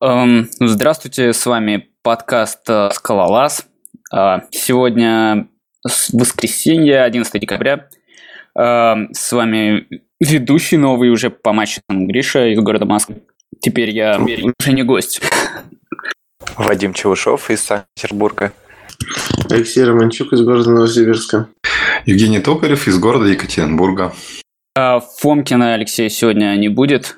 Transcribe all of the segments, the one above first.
Эм, здравствуйте, с вами подкаст э, «Скалолаз». Э, сегодня воскресенье, 11 декабря. Э, с вами ведущий новый уже по матчам Гриша из города Москвы. Теперь я уже не гость. Вадим Чевышов из Санкт-Петербурга. Алексей Романчук из города Новосибирска. Евгений Токарев из города Екатеринбурга. Фомкина Алексея сегодня не будет,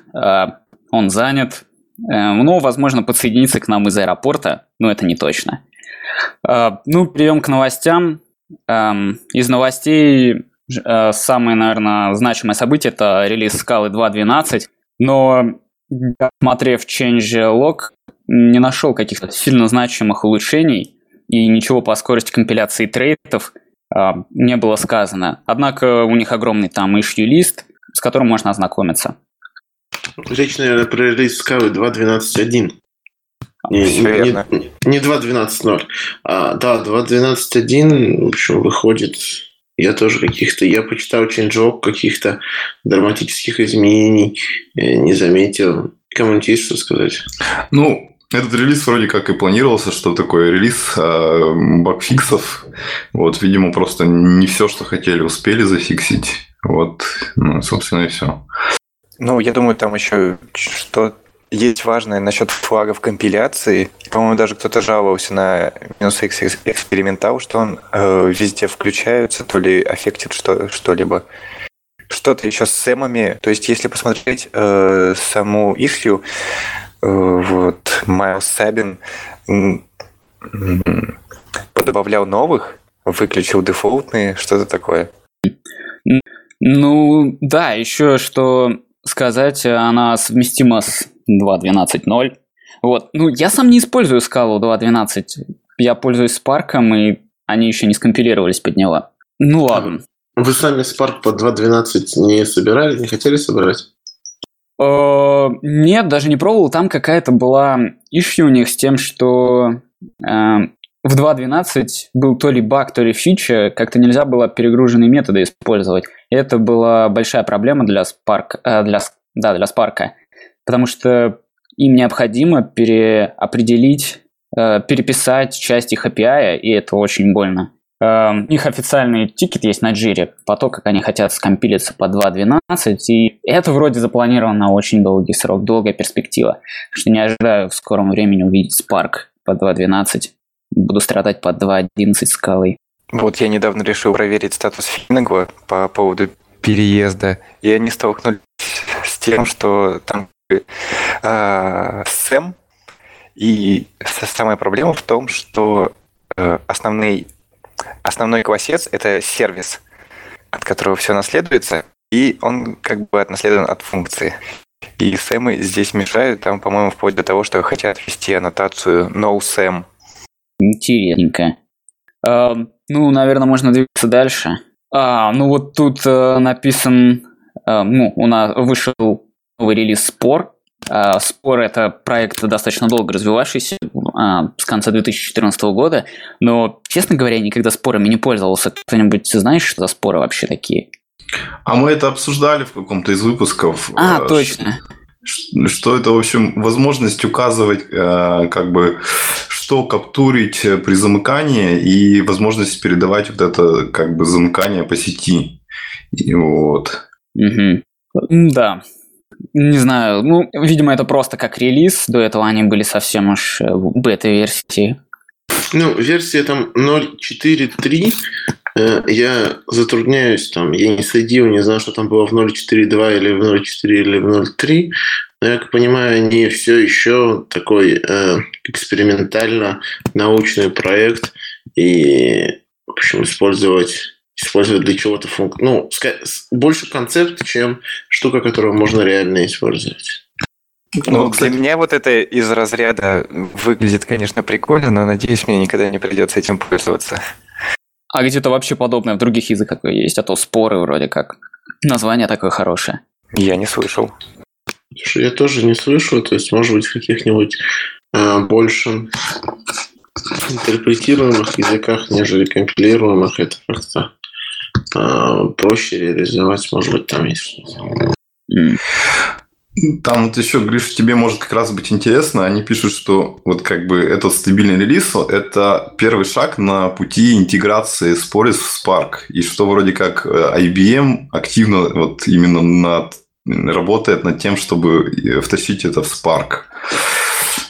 он занят, Эм, ну, возможно, подсоединиться к нам из аэропорта, но это не точно. Э, ну, перейдем к новостям. Эм, из новостей э, самое, наверное, значимое событие – это релиз скалы 2.12, но, смотрев changelog, не нашел каких-то сильно значимых улучшений и ничего по скорости компиляции трейтов э, не было сказано. Однако у них огромный там issue лист, с которым можно ознакомиться. Речь, наверное, про релиз Скалы 2.12.1. Не, не, не 2.12.0. А, да, 2.12.1, в общем, выходит... Я тоже каких-то... Я почитал changelog каких-то драматических изменений э, не заметил. Кому-нибудь есть что сказать? Ну, этот релиз вроде как и планировался, что такое релиз э, багфиксов. Вот, видимо, просто не все, что хотели, успели зафиксить. Вот, ну, собственно, и все. Ну, я думаю, там еще что есть важное насчет флагов компиляции. По-моему, даже кто-то жаловался на минус X экспериментал, что он э, везде включается, то ли аффектит что, что-либо. Что-то еще с сэмами. То есть, если посмотреть э, саму issue, э, вот Майлз Сабин добавлял новых, выключил дефолтные, что-то такое. Ну, да, еще что сказать, она совместима с 2.12.0. Вот. Ну, я сам не использую скалу 2.12. Я пользуюсь Spark, и они еще не скомпилировались под него. Ну ладно. Вы сами Spark под 2.12 не собирали, не хотели собирать? Э, нет, даже не пробовал. Там какая-то была issue у них с тем, что э, в 2.12 был то ли баг, то ли фича, как-то нельзя было перегруженные методы использовать. И это была большая проблема для Spark, э, для, да, для Spark, потому что им необходимо переопределить, э, переписать часть их API, и это очень больно. Э, у них официальный тикет есть на джире по то, как они хотят скомпилиться по 2.12, и это вроде запланировано очень долгий срок, долгая перспектива, что не ожидаю в скором времени увидеть Spark по 2.12 буду страдать под 2.11 скалой. Вот я недавно решил проверить статус Финагва по поводу переезда, и они столкнулись с тем, что там э, Сэм, и самая проблема в том, что э, основный, основной классец – это сервис, от которого все наследуется, и он как бы отнаследован от функции. И сэмы здесь мешают, там, по-моему, вплоть до того, что хотят ввести аннотацию no-sam Интересненько. А, ну, наверное, можно двигаться дальше. А, ну вот тут а, написан, а, ну, у нас вышел новый релиз Спор. А, Спор это проект достаточно долго развивавшийся, а, с конца 2014 года, но, честно говоря, никогда спорами не пользовался. Кто-нибудь знаешь, что за споры вообще такие? А мы это обсуждали в каком-то из выпусков. А, точно. Что это, в общем, возможность указывать, как бы, что каптурить э, при замыкании и возможность передавать вот это как бы замыкание по сети. И вот. Угу. Да. Не знаю, ну, видимо, это просто как релиз. До этого они были совсем уж э, бета-версии. Ну, версия там 0.4.3. Э, я затрудняюсь там, я не следил, не знаю, что там было в 0.4.2 или в 0.4 или в 0.3. Но я как понимаю, они все еще такой э, экспериментально научный проект и, в общем, использовать использовать для чего-то функ... Ну, больше концепт, чем штука, которую можно реально использовать. Ну, ну для меня вот это из разряда выглядит, конечно, прикольно, но надеюсь, мне никогда не придется этим пользоваться. А где-то вообще подобное в других языках есть, а то споры вроде как. Название такое хорошее. Я не слышал. Слушай, я тоже не слышу, то есть, может быть, в каких-нибудь э, больше интерпретируемых языках, нежели компилируемых, это как-то э, проще реализовать, может быть, там есть что-то. Там вот еще, Гриш, тебе может как раз быть интересно. Они пишут, что вот как бы этот стабильный релиз – это первый шаг на пути интеграции Sporis в Spark. И что вроде как э, IBM активно вот именно над, работает над тем, чтобы э, втащить это в Spark.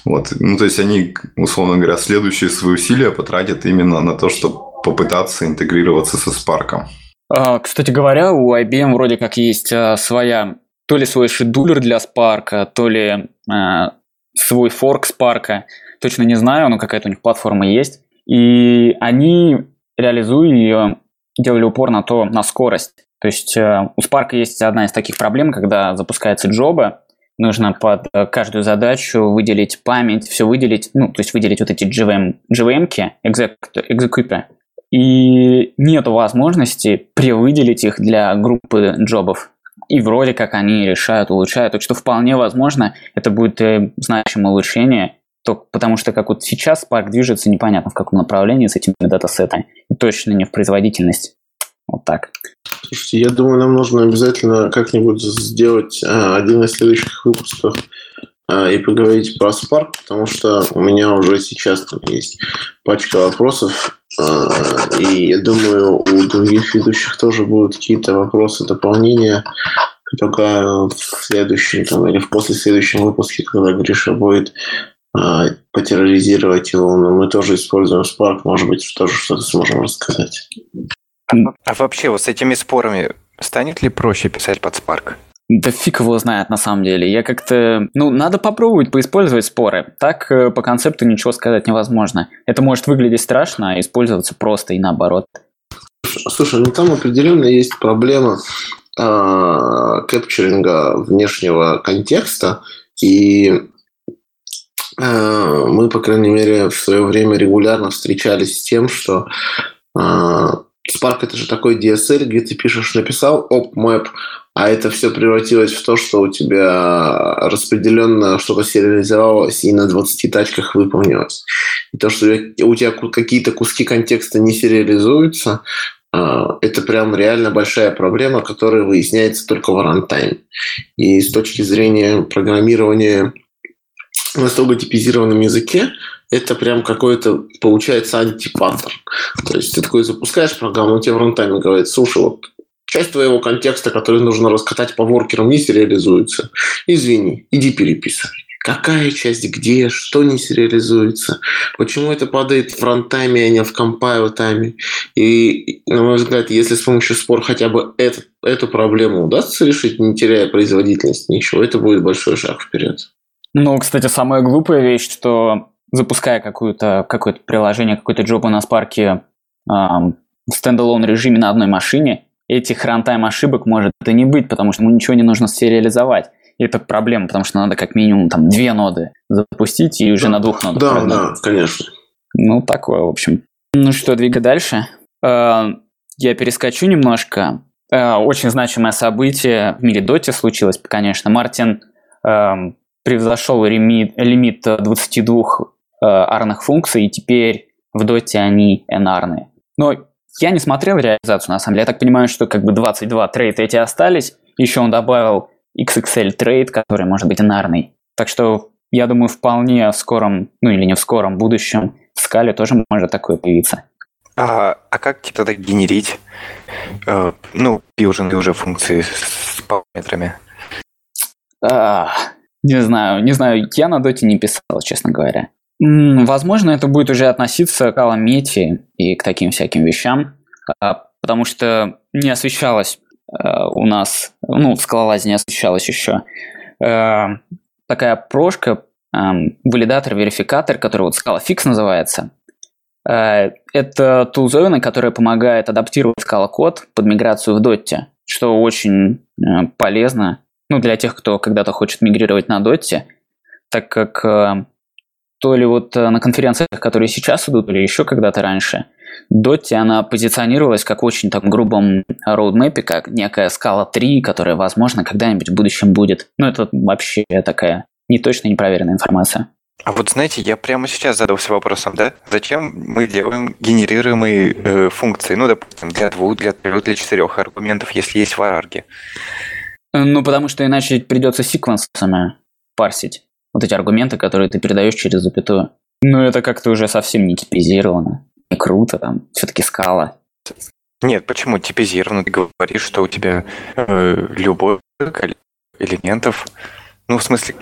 Вот. Ну, то есть они, условно говоря, следующие свои усилия потратят именно на то, чтобы попытаться интегрироваться со Spark. А, кстати говоря, у IBM вроде как есть а, своя то ли свой шедулер для Spark, то ли э, свой форк Spark. Точно не знаю, но какая-то у них платформа есть. И они, реализуя ее, делали упор на то, на скорость. То есть э, у Spark есть одна из таких проблем, когда запускается джоба, нужно под каждую задачу выделить память, все выделить, ну, то есть выделить вот эти GVM, GVM-ки, экзекуты, и нет возможности превыделить их для группы джобов. И вроде как они решают, улучшают. Так что вполне возможно, это будет э, значимое улучшение, то, потому что как вот сейчас парк движется непонятно в каком направлении с этими датасетами. И точно не в производительность. Вот так. Слушайте, я думаю, нам нужно обязательно как-нибудь сделать а, один из следующих выпусков а, и поговорить про Spark, потому что у меня уже сейчас там есть пачка вопросов, и я думаю, у других ведущих тоже будут какие-то вопросы, дополнения. Только в следующем там, или в после следующем выпуске, когда Гриша будет а, потерроризировать его, но мы тоже используем Spark, может быть, тоже что-то сможем рассказать. А, а вообще, вот с этими спорами станет ли проще писать под Spark? Да фиг его знает на самом деле. Я как-то... Ну, надо попробовать поиспользовать споры. Так э, по концепту ничего сказать невозможно. Это может выглядеть страшно, а использоваться просто и наоборот. Слушай, ну там определенно есть проблема э, кэпчеринга внешнего контекста, и э, мы, по крайней мере, в свое время регулярно встречались с тем, что э, Spark это же такой DSL, где ты пишешь, написал оп, map, а это все превратилось в то, что у тебя распределенно что-то сериализовалось и на 20 тачках выполнилось. И то, что у тебя какие-то куски контекста не сериализуются, а, это прям реально большая проблема, которая выясняется только в рантайме. И с точки зрения программирования на строго типизированном языке, это прям какой-то, получается, антипаттерн. То есть ты такой запускаешь программу, тебе в рантайме говорит, слушай, вот часть твоего контекста, который нужно раскатать по воркерам, не сериализуется. Извини, иди переписывай. Какая часть где, что не сериализуется, почему это падает в рантайме, а не в compile time е. И, на мой взгляд, если с помощью спор хотя бы это, эту проблему удастся решить, не теряя производительность ничего, это будет большой шаг вперед. Ну, кстати, самая глупая вещь, что запуская какое-то какое приложение, какой-то job на Spark е эм, в standalone режиме на одной машине, этих runtime ошибок может и не быть, потому что ему ничего не нужно сериализовать. И это проблема, потому что надо как минимум там две ноды запустить и уже да, на двух нодах. Да, прогнать. да, конечно. Ну, такое, в общем. Ну что, двигай дальше. Э, я перескочу немножко. Э, очень значимое событие в мире Dotty случилось, конечно. Мартин эм, превзошел лимит, лимит 22 э, арных функций, и теперь в Dotty они n-арные. Но я не смотрел реализацию, на самом деле. Я так понимаю, что как бы 22 trait эти остались. Еще он добавил XXL trait, который может быть n-арный. Так что я думаю, вполне в скором, ну или не в скором будущем в скале тоже может такое появиться. А, а как типа тогда генерить, э, ну, пьюженные уже функции с параметрами? А, не знаю, не знаю, я на доте не писал, честно говоря. Возможно, это будет уже относиться к Аламете и к таким всяким вещам, а, потому что не освещалось э, у нас, ну, в скалолазе не освещалась еще э, такая прошка, эм, валидатор-верификатор, который вот Scala Fix называется. Э, это тулзовина, которая помогает адаптировать Scala код под миграцию в Дотте, что очень полезно ну, для тех, кто когда-то хочет мигрировать на Дотте, так как то ли вот э, на конференциях, которые сейчас идут, или еще когда-то раньше, Доти, она позиционировалась как очень так грубом роудмэпе, как некая скала 3, которая, возможно, когда-нибудь в будущем будет. Ну, это вообще такая неточная, непроверенная информация. А вот знаете, я прямо сейчас задался вопросом, да? Зачем мы делаем генерируемые э, функции? Ну, допустим, для двух, для трех, для четырех аргументов, если есть в арарге. Ну, потому что иначе придется секвенсами парсить. Вот эти аргументы, которые ты передаешь через запятую. Ну, это как-то уже совсем не типизировано. Не круто там. Все-таки скала. Нет, почему типизировано? Ты говоришь, что у тебя э, любой количество элементов, ну, в смысле,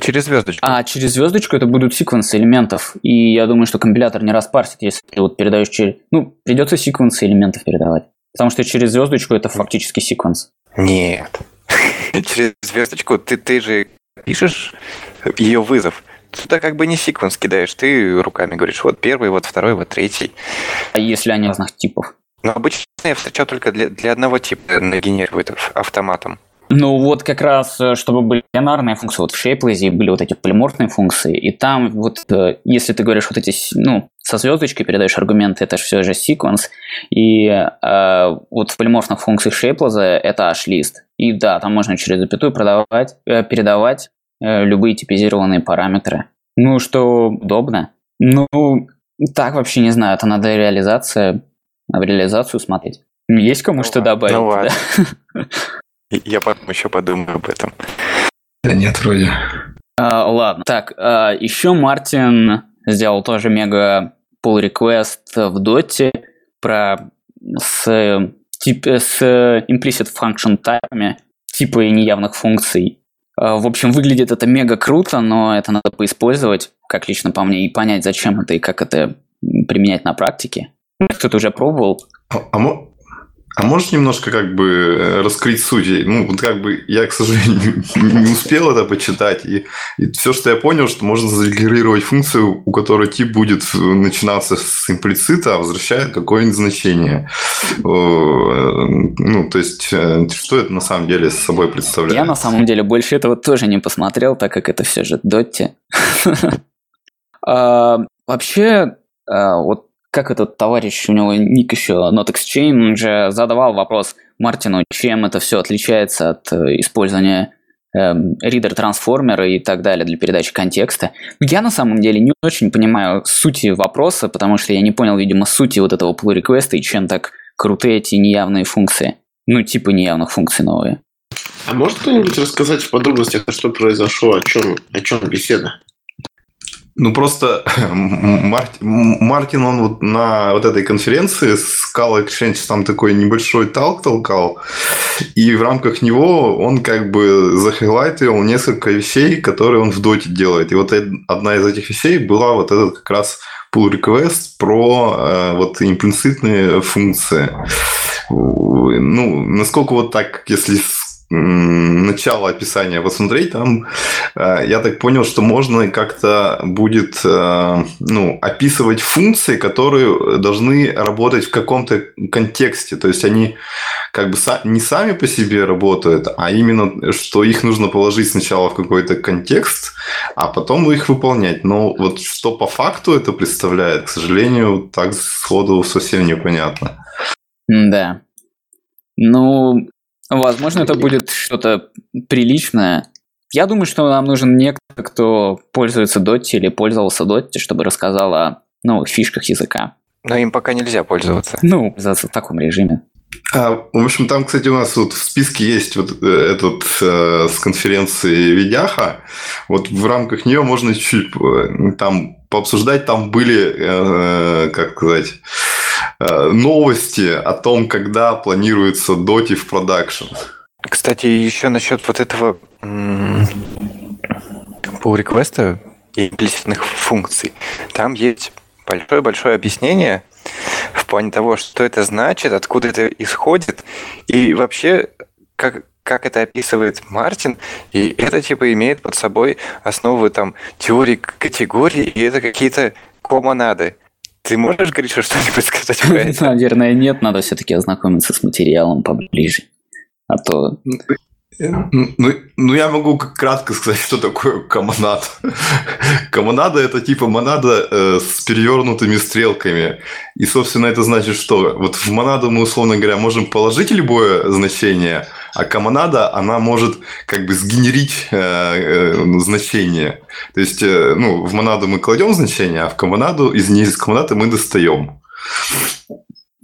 через звездочку. А через звездочку это будут секвенсы элементов. И я думаю, что компилятор не распарсит, если ты вот передаешь через... Ну, придется секвенсы элементов передавать. Потому что через звездочку это фактически секвенс. Нет. Через звездочку ты, ты же пишешь ее вызов. Туда как бы не секвенс кидаешь, ты руками говоришь, вот первый, вот второй, вот третий. А если они разных типов? Но обычно я встречал только для, для одного типа нагенерирует автоматом. Ну вот как раз, э, чтобы были бинарные функции, вот в Shapeless были вот эти полиморфные функции, и там вот, э, если ты говоришь вот эти, ну, со звездочкой передаешь аргументы, это же все же sequence, и э, вот в полиморфных функциях Shapeless это hashlist. И да, там можно через запятую продавать, э, передавать э, любые типизированные параметры. Ну, что удобно. Ну, так вообще не знаю, это надо реализация, в реализацию смотреть. Есть кому ну, что добавить? Ну ладно. Да? Я потом еще подумаю об этом. Да нет, вроде. А, ладно. Так, а, еще Мартин сделал тоже мега pull request в доте про с, тип, с implicit function тайпами, типа неявных функций. А, в общем, выглядит это мега круто, но это надо поиспользовать, как лично по мне, и понять, зачем это и как это применять на практике. Кто-то уже пробовал. А, а, а можешь немножко как бы э, раскрыть суть? Ну, вот как бы я, к сожалению, не успел это почитать. И, и все, что я понял, что можно зарегулировать функцию, у которой тип будет начинаться с имплицита, а возвращает какое-нибудь значение. Ну, то есть, э, что это на самом деле с собой представляет? Я на самом деле больше этого тоже не посмотрел, так как это все же Дотти. А, вообще, а, вот как этот товарищ, у него ник еще Not Exchange, задавал вопрос Мартину, чем это все отличается от э, использования эм, ридер трансформера и так далее для передачи контекста. Я на самом деле не очень понимаю сути вопроса, потому что я не понял, видимо, сути вот этого pull request и чем так крутые эти неявные функции. Ну, типа неявных функций новые. А может кто-нибудь рассказать в подробностях, что произошло, о чем, о чем беседа? Ну, просто Мартин, он вот на вот этой конференции с Call Exchange там такой небольшой талк толкал, и в рамках него он как бы захайлайтил несколько вещей, которые он в доте делает. И вот одна из этих вещей была вот этот как раз pull request про э, вот имплицитные функции. Ну, насколько вот так, если начало описания посмотреть, там э, я так понял, что можно как-то будет э, ну, описывать функции, которые должны работать в каком-то контексте. То есть они как бы не сами по себе работают, а именно, что их нужно положить сначала в какой-то контекст, а потом их выполнять. Но вот что по факту это представляет, к сожалению, так сходу совсем непонятно. Да. Ну, Возможно, это будет что-то приличное. Я думаю, что нам нужен некто, кто пользуется Dotty или пользовался Dotty, чтобы рассказал о новых фишках языка. Но им пока нельзя пользоваться. Ну, в таком режиме. А, в общем, там, кстати, у нас вот в списке есть вот э, этот э, с конференции Видяха. Вот в рамках нее можно чуть э, там пообсуждать. Там были, э, как сказать, э, новости о том, когда планируется доти в продакшн. Кстати, еще насчет вот этого pull реквеста и имплиситных функций. Там есть большое-большое объяснение в плане того, что это значит, откуда это исходит, и вообще, как, как это описывает Мартин, и это типа имеет под собой основы там теории категорий, и это какие-то комонады. Ты можешь, Гриша, что-нибудь сказать про это? Наверное, нет, надо все-таки ознакомиться с материалом поближе. А то ну, ну, я могу кратко сказать, что такое комонада. Комонада – это типа монада э, с перевернутыми стрелками. И, собственно, это значит, что вот в монаду мы, условно говоря, можем положить любое значение, а комонада, она может как бы сгенерить э, э, значение. То есть, э, ну, в монаду мы кладем значение, а в комонаду, из, из комонады мы достаем.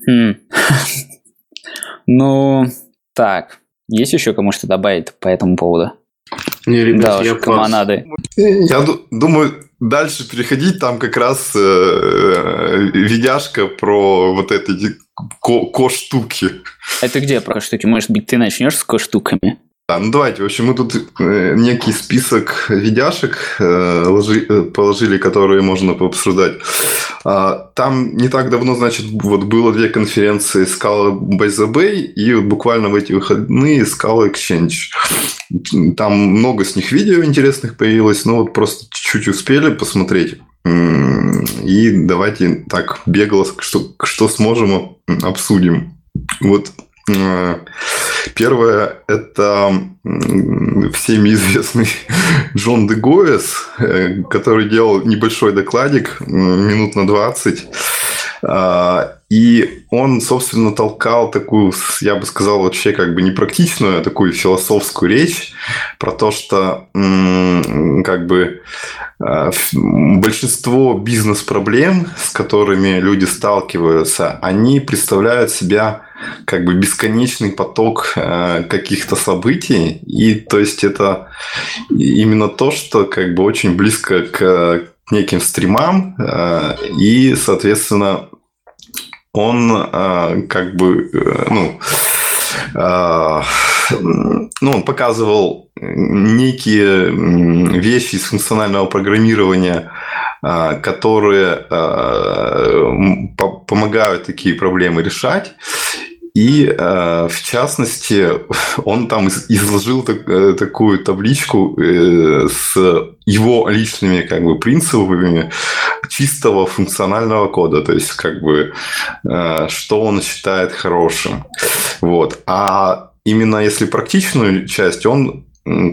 Хм. Ну, так, Есть еще кому что добавить по этому поводу? Не, ребят, да, я уж. Я ду- думаю, дальше переходить, там как раз э, э, видяшка про вот эти ко- ко-штуки. Это где про штуки? Может быть, ты начнешь с ко-штуками? Да, ну давайте, в общем, мы тут э, некий список видяшек э, э, положили, которые можно пообсуждать. А, там не так давно, значит, вот было две конференции Scala by the Bay и буквально в эти выходные Scala Exchange. Там много с них видео интересных появилось, но вот просто чуть-чуть успели посмотреть. И давайте так бегло, что, что сможем, обсудим. Вот Первое – это всеми известный Джон де Гоэс, э, который делал небольшой докладик, минут на 20. А, И он, собственно, толкал такую, я бы сказал, вообще как бы не практичную, а такую философскую речь про то, что как бы ф- большинство бизнес-проблем, с которыми люди сталкиваются, они представляют себя как бы бесконечный поток э, каких-то событий. И то есть это именно то, что как бы очень близко к неким стримам. э, и, соответственно, он э, как бы, ну, ну, он показывал некие вещи из функционального программирования, которые помогают такие проблемы решать. И, э, в частности, он там из- изложил так- э, такую табличку э, с его личными как бы принципами чистого функционального кода, то есть как бы э, что он считает хорошим. Вот. А именно если практичную часть, он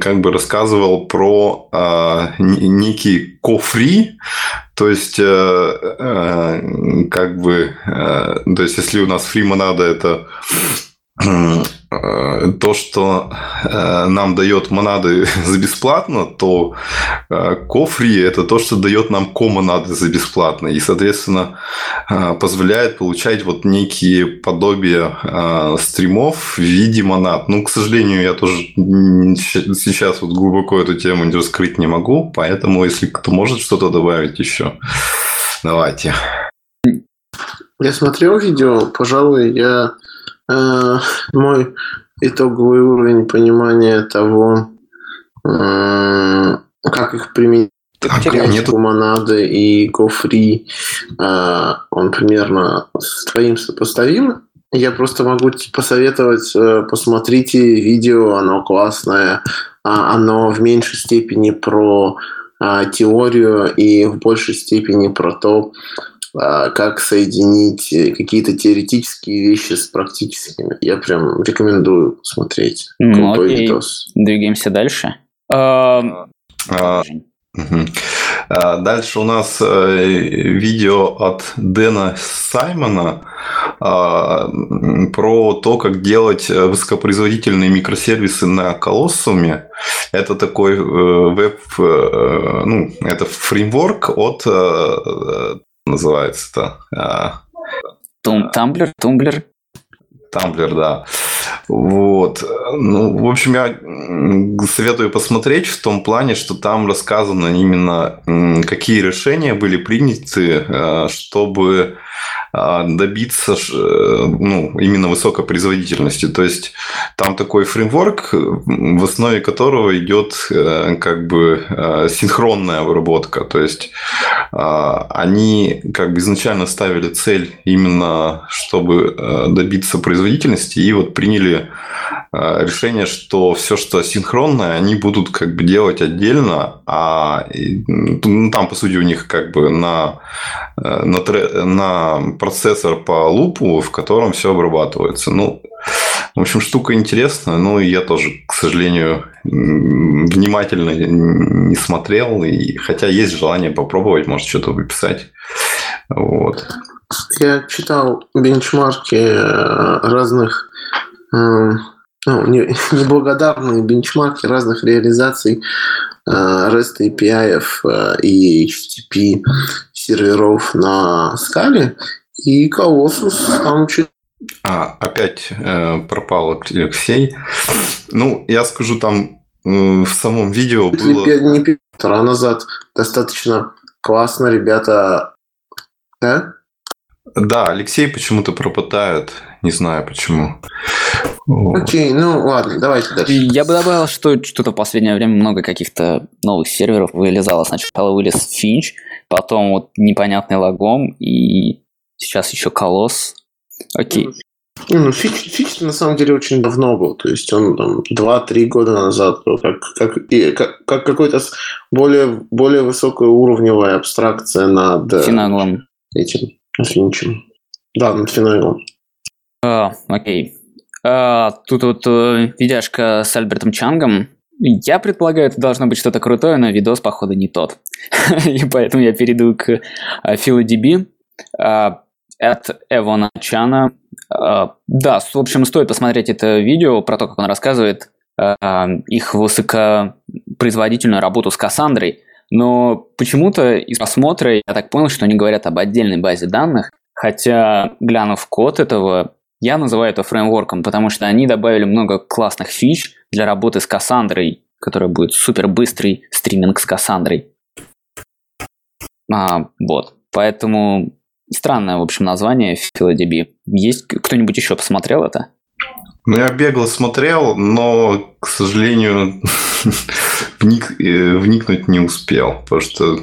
как бы рассказывал про э, некий кофри, то есть, э, э, как бы, э, то есть, если у нас фри монада это то, что э, нам дает монады за бесплатно, то э, кофри это то, что дает нам комонады за бесплатно. И, соответственно, э, позволяет получать вот некие подобия э, стримов в виде монад. Ну, к сожалению, я тоже сейчас вот глубоко эту тему не раскрыть не могу, поэтому, если кто может что-то добавить еще, давайте. Я смотрел видео, пожалуй, я э, мой итоговый уровень понимания того, э, как их применить Так, к нету монады и GoFree, э, он примерно с твоим сопоставим. Я просто могу тебе посоветовать, э, посмотрите видео, оно классное, а оно в меньшей степени про а, теорию и в большей степени про то, а, как соединить э, какие-то теоретические вещи с практическими. Я прям рекомендую смотреть. Ну, Крутой окей. видос. Двигаемся дальше. А, А. А, Дальше у нас э, видео от Дэна Саймона а, про то, как делать э, высокопроизводительные микросервисы на колоссуме. Это такой веб, ну, это фреймворк от, э, э, называется это, а, Тум- Tumblr, Tumblr. Tumblr, да. Вот. Ну, в общем, я советую посмотреть в том плане, что там рассказано именно, какие решения были приняты, э, чтобы добиться ш- э, ну, именно высокой производительности. То есть там такой фреймворк, в основе которого идет э, как бы асинхронная обработка. То есть а, они как бы изначально ставили цель именно, чтобы добиться производительности, и вот приняли решение, что все, что синхронное, они будут как бы делать отдельно, а ну, там, по сути, у них как бы на, на, тре- на процессор по лупу, в котором все обрабатывается. Ну, в общем, штука интересная, ну, и я тоже, к сожалению, внимательно не смотрел, и, хотя есть желание попробовать, может, что-то выписать. Вот. Я читал бенчмарки э, разных э, ну, не- неблагодарные бенчмарки разных реализаций э, REST API э, и HTTP серверов на скале. И Colossus там чуть А, опять э, пропал Алексей. Ну, я скажу, там э, в самом видео было... Не, не полтора назад достаточно классно ребята... Да? Да, Алексей почему-то пропадает. Не знаю почему. Окей, ну ладно, давайте дальше. Я бы добавил, что что-то в последнее время много каких-то новых серверов вылезало. Сначала вылез Финч, потом вот непонятный лагом, и сейчас еще Колосс. Окей. Ну фич, фич на самом деле очень давно был, то есть он там 2-3 года назад был, как, как, и, как, как какой-то более, более высокоуровневая абстракция над э, Финаглом. этим Финчем. Да, над Финаглом. А, окей. А, тут вот э, видяшка с Альбертом Чангом. Я предполагаю, это должно быть что-то крутое, но видос, походу, не тот. И поэтому я перейду к э, PhilaDB а, от Эвона Чана. А, да, в общем, стоит посмотреть это видео про то, как он рассказывает а, их высокопроизводительную работу с Кассандрой. Но почему-то из просмотра я так понял, что они говорят об отдельной базе данных, хотя, глянув код этого, я называю это фреймворком, потому что они добавили много классных фич для работы с Кассандрой, которая будет супер быстрый стриминг с Кассандрой. А, вот. Поэтому странное, в общем, название PhilaDB. Есть кто-нибудь еще посмотрел это? Ну, я бегло смотрел, но, к сожалению, э, вникнуть не успел, потому что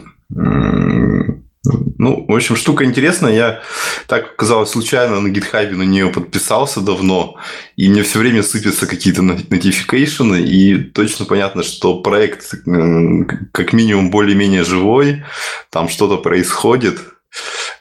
ну, в общем, штука интересная. Я, так оказалось, случайно на гитхабе на нее подписался давно, и мне все время сыпятся какие-то нотификейшены, и точно понятно, что проект как минимум более-менее живой, там что-то происходит,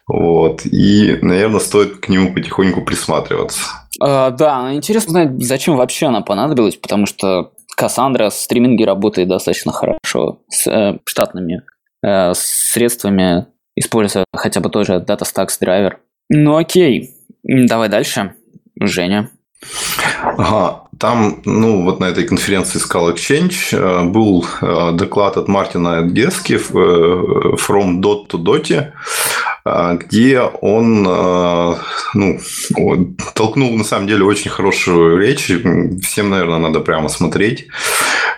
вот, и, наверное, стоит к нему потихоньку присматриваться. Uh, да, интересно знать, зачем вообще она понадобилась, потому что Кассандра в стриминге работает достаточно хорошо с э, штатными э, средствами используя хотя бы тоже DataStax драйвер. Ну окей, давай дальше. Женя. Ага, там, ну, вот на этой конференции Scala Exchange э, был э, доклад от Мартина Гески э, From Dot to Dot, где он ну, толкнул на самом деле очень хорошую речь. Всем, наверное, надо прямо смотреть.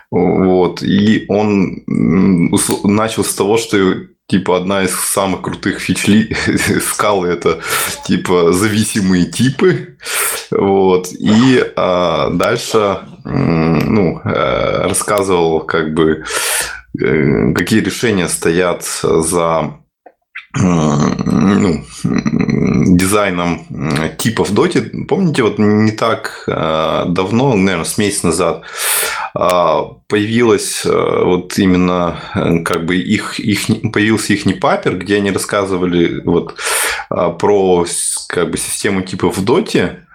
Вот. И он начал с того, что типа одна из самых крутых фичли скалы это типа зависимые типы. Вот. И а, дальше ну э, рассказывал как бы э, какие решения стоят за ну, дизайном типов доти. Помните, вот не так э, давно, наверное, с месяц назад, появилась э, вот именно э, как бы их, их появился их не папер, где они рассказывали вот про как бы систему типов в доте,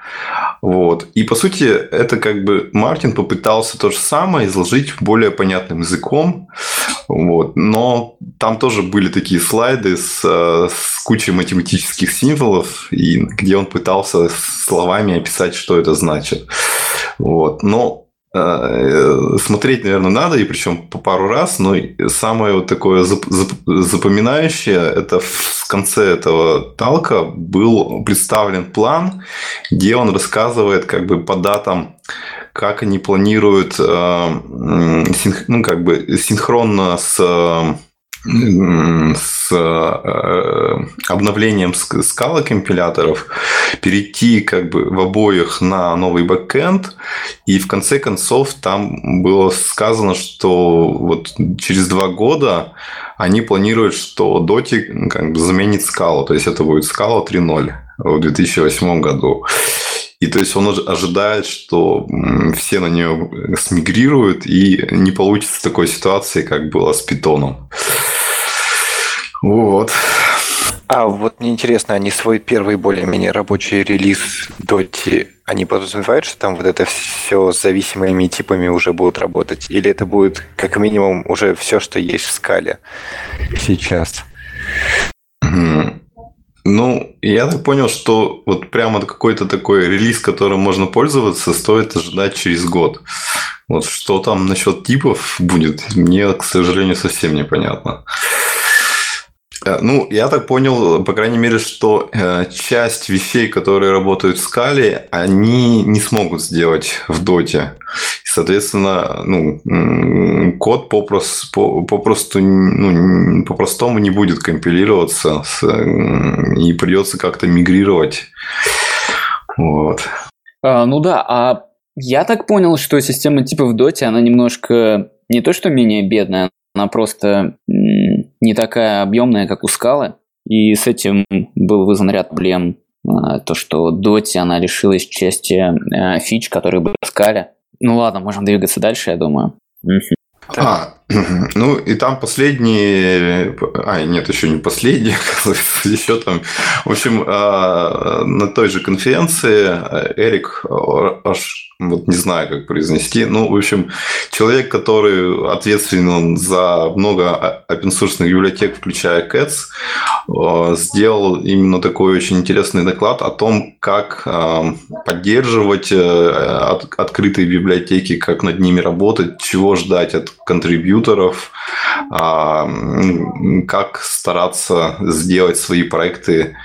вот. И по сути, это как бы Мартин попытался то же самое изложить более понятным языком. Вот. Но там тоже были такие слайды с, э, с кучей математических символов, и где он пытался словами описать, что это значит. Вот. Но смотреть, наверное, надо, и причем по пару раз, но самое вот такое запоминающее, это в конце этого талка был представлен план, где он рассказывает как бы по датам, как они планируют э, ну, как бы синхронно с с э, обновлением скала компиляторов перейти как бы в обоих на новый бэкэнд. И в конце концов там было сказано, что вот через два года они планируют, что Doti как бы заменит скалу. То есть это будет скала 3.0 в 2008 году. И то есть он ожидает, что все на нее смигрируют, и не получится такой ситуации, как было с питоном. Вот. А вот мне интересно, они свой первый более-менее рабочий релиз Доти, они подразумевают, что там вот это все с зависимыми типами уже будут работать? Или это будет как минимум уже все, что есть в скале сейчас? Ну, я так понял, что вот прямо какой-то такой релиз, которым можно пользоваться, стоит ожидать через год. Вот что там насчет типов будет, мне, к сожалению, совсем непонятно. Э, ну, я так понял, по крайней мере, что э, часть вещей, которые работают в скале, они не смогут сделать в доте. Соответственно, ну, код попросту, попросту ну, по-простому не будет компилироваться и придется как-то мигрировать. Вот. А, ну да, а я так понял, что система типа в доте, она немножко не то что менее бедная, она просто не такая объемная, как у скалы. И с этим был вызван ряд проблем. А, то, что Доти, она лишилась части э, фич, которые были в скале. Ну ладно, можем двигаться дальше, я думаю. А, ну и там последние, а нет, еще не последние, еще там, в общем, а, на той же конференции Эрик аж вот не знаю, как произнести. Ну, в общем, человек, который ответственен за много open source библиотек, включая Cats, э, сделал именно такой очень интересный доклад о том, как э, поддерживать э, открытые библиотеки, как над ними работать, чего ждать от контрибьюторов, а, как стараться сделать свои проекты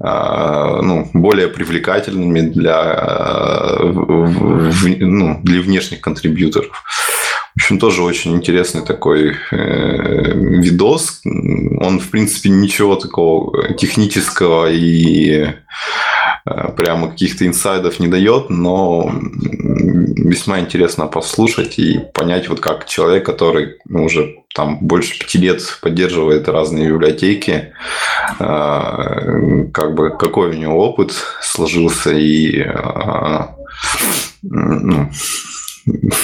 ну, более привлекательными для ну, для внешних контрибьюторов. В общем, тоже очень интересный такой э, видос. Он, в принципе, ничего такого технического и э, прямо каких-то инсайдов не дает, но весьма интересно послушать и понять, вот как человек, который ну, уже там больше пяти лет поддерживает разные библиотеки, э, как бы какой у него опыт сложился и э, ну,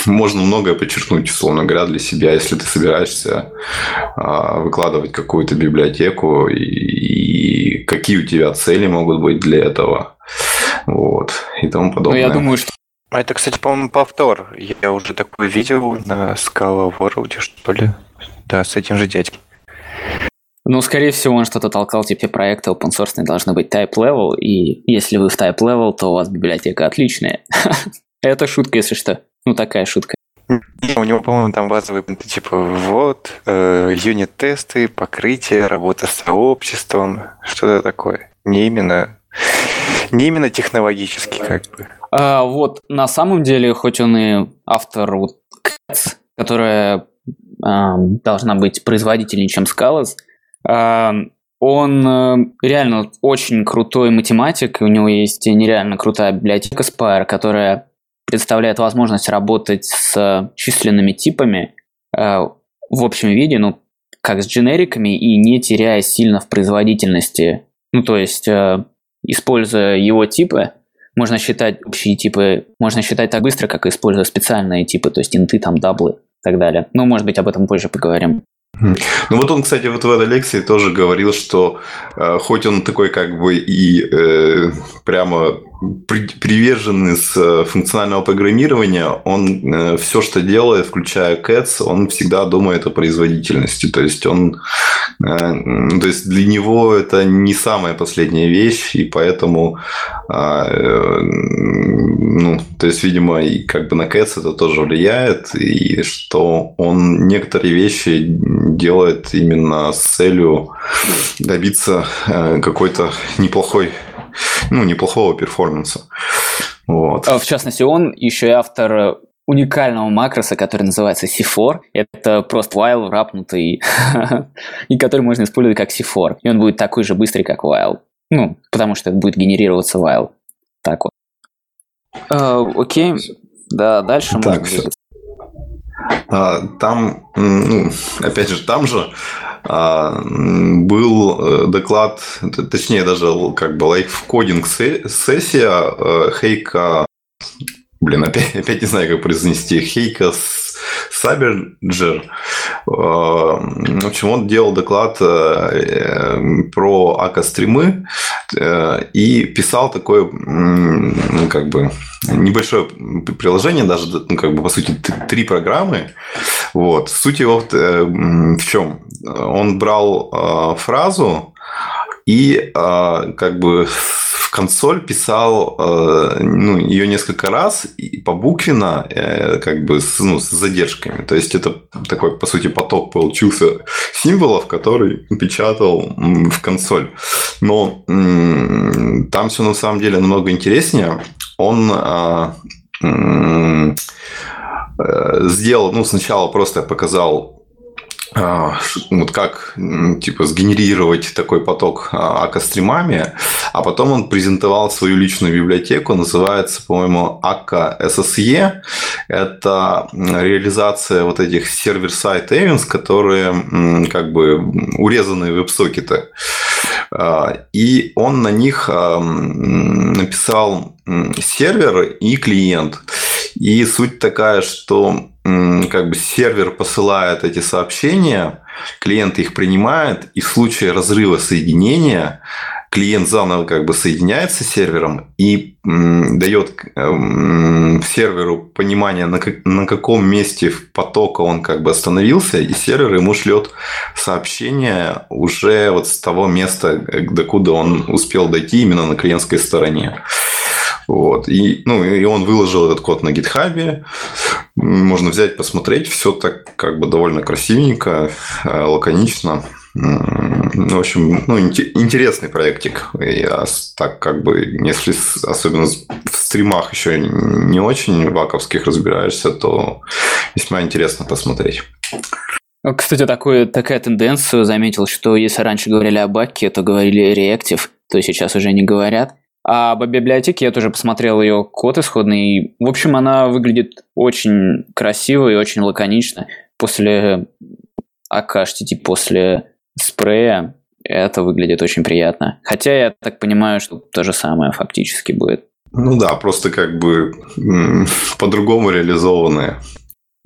можно многое подчеркнуть, условно говоря, для себя, если ты собираешься выкладывать какую-то библиотеку и, и какие у тебя цели могут быть для этого, вот и тому подобное. Ну, я думаю, что а это, кстати, по-моему, повтор. Я уже такое видел на Scala World, что ли. Да, с этим же дядькой. Ну, скорее всего, он что-то толкал, типа проекты open source должны быть type level, и если вы в type level, то у вас библиотека отличная. Это шутка, если что. Ну, такая шутка. У него, по-моему, там базовые типа вот, э, юнит-тесты, покрытие, работа с сообществом, что-то такое. Не именно, не именно технологически, как бы. А, вот, на самом деле, хоть он и автор вот, Cats, которая а, должна быть производительнее, чем Scalaz, он э, реально очень крутой математик, и у него есть нереально крутая библиотека Spire, которая представляет возможность работать с численными типами э, в общем виде, ну, как с дженериками, и не теряя сильно в производительности. Ну, то есть, э, используя его типы, можно считать общие типы, можно считать так быстро, как используя специальные типы, то есть инты, там, даблы и так далее. Ну, может быть, об этом позже поговорим. Ну вот он, кстати, вот в этой лекции тоже говорил, что э, хоть он такой как бы и э, прямо приверженец э, функционального программирования, он э, все, что делает, включая Cats, он всегда думает о производительности. То есть он, э, то есть для него это не самая последняя вещь, и поэтому, а, ну, то есть, видимо, и как бы на Cats это тоже влияет, и что он некоторые вещи делает именно с целью добиться какой-то неплохой ну, неплохого перформанса. Вот. А, в частности, он еще и автор уникального макроса, который называется C4. Это просто while рапнутый, и который можно использовать как C4. И он будет такой же быстрый, как while. Ну, потому что будет генерироваться while. Так вот. А, окей. Да, дальше так, можно а, Там, ну, опять же, там же был э, доклад, точнее даже как бы лайфкодинг сессия э, Хейка, блин, опять, опять не знаю, как произнести, Хейка Саберджер. А, в общем, он делал доклад э, про АК-стримы и писал такое, ну, как бы, небольшое приложение, даже, ну, как бы, по сути, три программы. Вот. Суть его в чем? Он брал фразу и э, как бы в консоль писал э, ну, ее несколько раз и побуквенно, э, как бы с, ну, с задержками. То есть это такой, по сути, поток получился символов, который печатал в консоль. Но там все на самом деле намного интереснее. Он а, э, сделал, ну, сначала просто показал а, вот как типа сгенерировать такой поток а, АК-стримами, а потом он презентовал свою личную библиотеку, называется, по-моему, АК SSE. Это реализация вот этих сервер-сайт events, которые как бы урезанные веб-сокеты. А, и он на них написал сервер и клиент. И суть такая, что как бы сервер посылает эти сообщения, клиент их принимает, и в случае разрыва соединения клиент заново как бы соединяется с сервером и дает серверу понимание, на, как, на каком месте потока он как бы остановился, и сервер ему шлет сообщение уже вот с того места, докуда он успел дойти именно на клиентской стороне. Вот. И, ну, и он выложил этот код на гитхабе. Можно взять, посмотреть. Все так как бы довольно красивенько, э, лаконично. В общем, ну, интересный проектик. Я так как бы, если особенно в стримах еще не очень ваковских разбираешься, то весьма интересно посмотреть. Кстати, такую, такая тенденцию заметил, что если раньше говорили о баке, то говорили реактив, то сейчас уже не говорят. А об библиотеке я тоже посмотрел ее код исходный. В общем, она выглядит очень красиво и очень лаконично. После AKHTT, после спрея, это выглядит очень приятно. Хотя я так понимаю, что то же самое фактически будет. Ну да, просто как бы по-другому реализованные.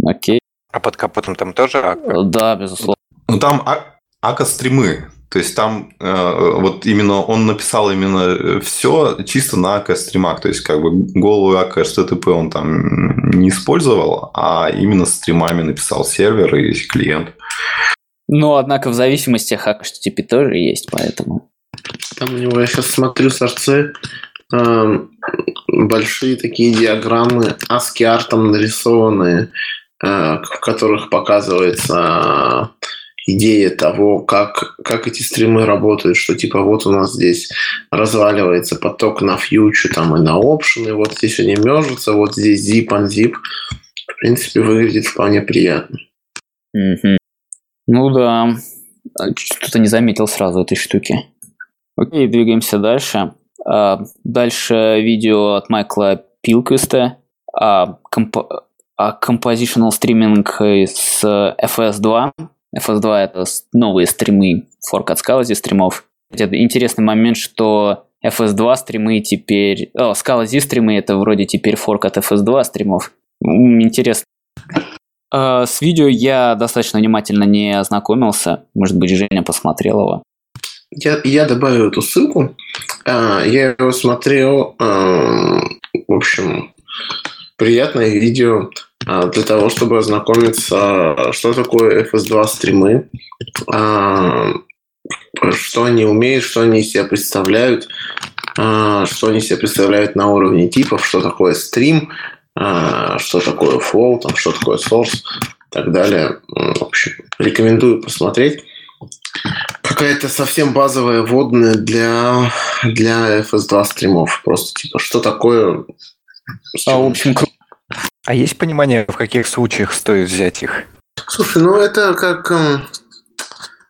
Окей. А под капотом там тоже АКА? Да, безусловно. Ну там а- АКА-стримы. То есть там э, вот именно он написал именно э, все чисто на АК стримах. То есть как бы голую АК HTTP он там не использовал, а именно стримами написал сервер и клиент. Ну, однако в зависимости от HTTP тоже есть, поэтому. Там у него, я сейчас смотрю сорцы, э, большие такие диаграммы ASCII артом нарисованные, э, в которых показывается идея того, как, как эти стримы работают, что типа вот у нас здесь разваливается поток на фьючу там и на опшены, вот здесь они мержатся, вот здесь zip on zip. В принципе, выглядит вполне приятно. Mm-hmm. Ну да, что-то не заметил сразу этой штуки. Окей, двигаемся дальше. А, дальше видео от Майкла Пилквиста о, комп- о compositional стриминг с FS2. FS2 это новые стримы, форк от Scala стримов. Это интересный момент, что FS2 стримы теперь... О, Scala стримы это вроде теперь форк от FS2 стримов. Интересно. А, с видео я достаточно внимательно не ознакомился. Может быть, Женя посмотрел его. Я, я добавил эту ссылку. А, я его смотрел. А, в общем, приятное видео. А, для того, чтобы ознакомиться, что такое FS2 стримы, а, что они умеют, что они себя представляют, а, что они себя представляют на уровне типов, что такое стрим, что такое flow, там, что такое source и так далее. В общем, рекомендую посмотреть. Какая-то совсем базовая вводная для, для FS2 стримов. Просто типа, что такое... А, в общем, а есть понимание, в каких случаях стоит взять их? Слушай, ну это как...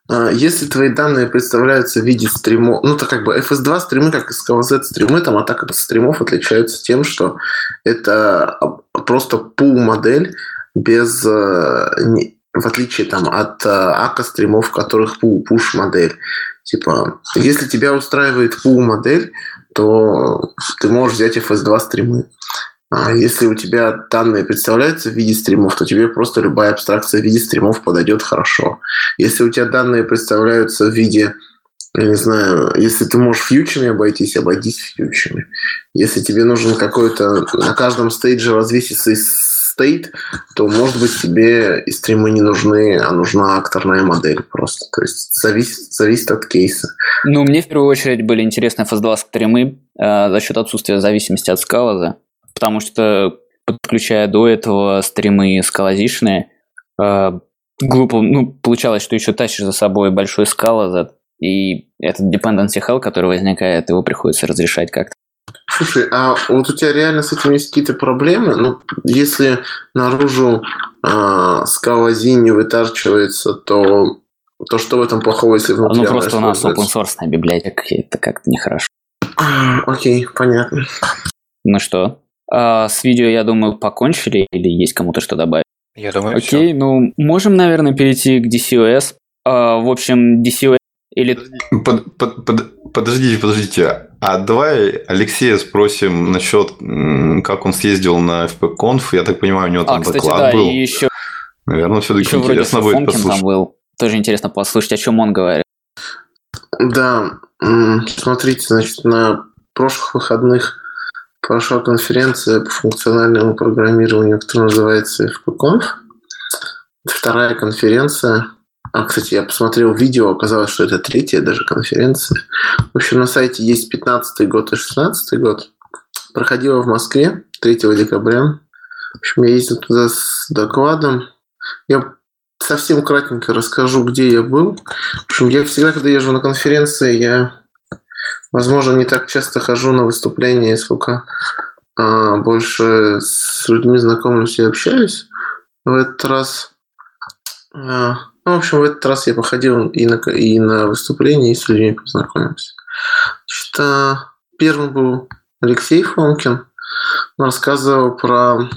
Э, если твои данные представляются в виде стримов, ну, это как бы FS2 стримы, как и SKZ стримы, там атака от стримов отличаются тем, что это просто пул модель без, э, в отличие там от ака стримов, в которых пул push модель. Типа, если тебя устраивает пул модель, то ты можешь взять FS2 стримы. А если у тебя данные представляются в виде стримов, то тебе просто любая абстракция в виде стримов подойдет хорошо. Если у тебя данные представляются в виде, я не знаю, если ты можешь фьючами обойтись, обойдись фьючами. Если тебе нужен какой-то на каждом стейдже развесистый стоит, то, может быть, тебе и стримы не нужны, а нужна акторная модель просто. То есть зависит, зависит от кейса. Ну, мне в первую очередь были интересны FS2 стримы э, за счет отсутствия зависимости от скалаза, потому что, подключая до этого стримы скалазишные, э, глупо, ну, получалось, что еще тащишь за собой большой скалаза, и этот dependency hell, который возникает, его приходится разрешать как-то. Слушай, а вот у тебя реально с этим есть какие-то проблемы? Ну, если наружу э, скала Z не вытарчивается, то, то что в этом плохого, если внутри Ну, просто у нас open source библиотека, это как-то нехорошо. Окей, понятно. Ну что, а с видео, я думаю, покончили или есть кому-то что добавить? Я думаю, Окей, всё. ну, можем, наверное, перейти к DCOS. А, в общем, DCOS или... Под- под- под- подождите, подождите. А давай Алексея спросим насчет, как он съездил на FP-Conf. Я так понимаю, у него А, там кстати, доклад да, был. и еще, Наверное, все-таки еще вроде интересно будет Фомкин там послушать. был. Тоже интересно послушать, о чем он говорит. Да, смотрите, значит, на прошлых выходных прошла конференция по функциональному программированию, которая называется FPConf. Вторая конференция. А, кстати, я посмотрел видео, оказалось, что это третья даже конференция. В общем, на сайте есть 15 год и 16 год. Проходила в Москве 3 декабря. В общем, я ездил туда с докладом. Я совсем кратенько расскажу, где я был. В общем, я всегда, когда езжу на конференции, я, возможно, не так часто хожу на выступления, сколько а, больше с людьми знакомлюсь и общаюсь. В этот раз... а, ну, в общем, в этот раз я походил и на, и на выступления, и с людьми познакомился. Значит, первым был Алексей Фомкин. Он рассказывал про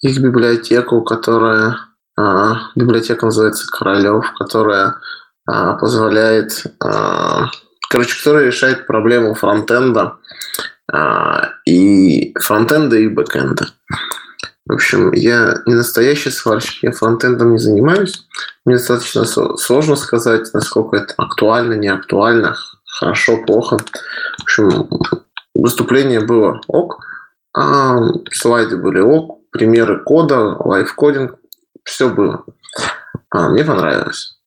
их библиотеку, которая а, библиотека называется Королев, которая а, позволяет, а, короче, которая решает проблему фронтенда и фронтенда и бэкенда. В общем, я не настоящий сварщик, я фронтендом не занимаюсь. Мне достаточно сложно сказать, насколько это актуально, не актуально, хорошо, плохо. В общем, выступление было ок, а слайды были ок, примеры кода, live coding, все было. А, мне понравилось.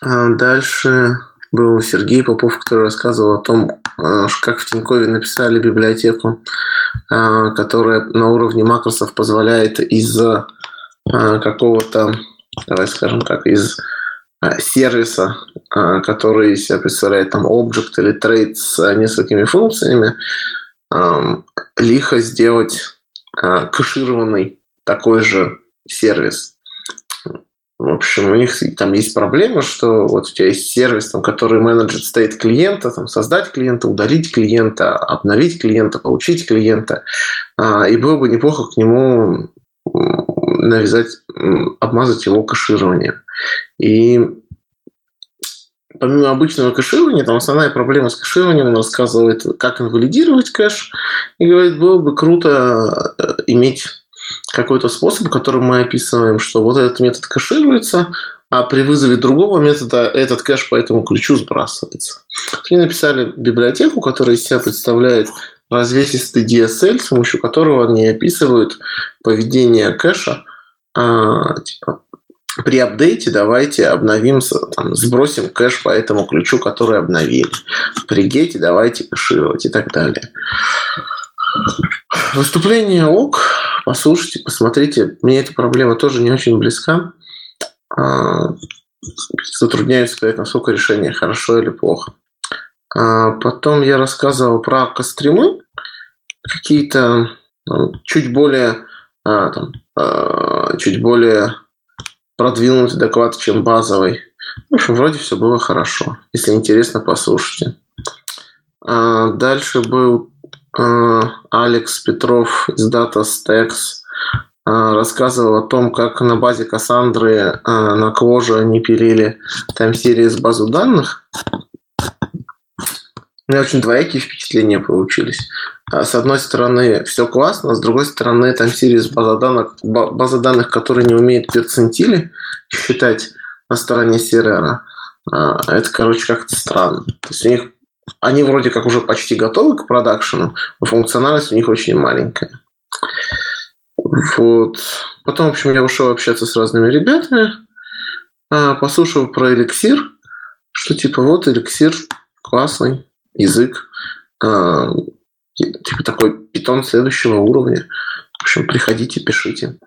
А, дальше был Сергей Попов, который рассказывал о том, а, как в Тинькове написали библиотеку, а, которая на уровне макросов позволяет из а, какого-то, давай скажем так, из сервиса, который себя представляет там объект или трейд с несколькими функциями, ам, лихо сделать кэшированный такой же сервис. В общем, у них там есть проблема, что вот у тебя есть сервис, там, который менеджер стоит клиента, там, создать клиента, удалить клиента, обновить клиента, получить клиента. А, И было бы неплохо к нему навязать, обмазать его кэшированием. И помимо обычного кэширования, там основная проблема с кэшированием, он рассказывает, как инвалидировать кэш, и говорит, было бы круто э, иметь какой-то способ, который мы описываем, что вот этот метод кэшируется, а при вызове другого метода этот кэш по этому ключу сбрасывается. Они написали библиотеку, которая из себя представляет развесистый DSL, с помощью которого они описывают поведение кэша. А, типа, при апдейте давайте обновим, с- там, сбросим кэш по этому ключу, который обновили. При гете давайте кэшировать и так далее. Выступление ок. Послушайте, посмотрите. Мне эта проблема тоже не очень близка. А, Затрудняюсь сказать, насколько решение хорошо или плохо. А, Потом я рассказывал про костримы. Какие-то ну, чуть более а, там, чуть более продвинутый доклад, чем базовый. В общем, вроде все было хорошо. Если интересно, послушайте. Дальше был Алекс Петров из DataStax. А, Рассказывал о том, как на базе Кассандры а, на Квоже они пилили тайм-серии базу данных. У меня очень двоякие впечатления получились. А, С одной стороны, все классно, с другой стороны, там серия база данных, ба- база данных, которая не умеет перцентили считать на стороне сервера. А, Это, короче, как-то странно. То есть у них они вроде как уже почти готовы к продакшену, но функциональность у них очень маленькая. Вот. Потом, в общем, я ушел общаться с разными ребятами, а, послушал про эликсир, что типа вот эликсир классный язык, а, типа такой питон следующего уровня. В общем, приходите, пишите.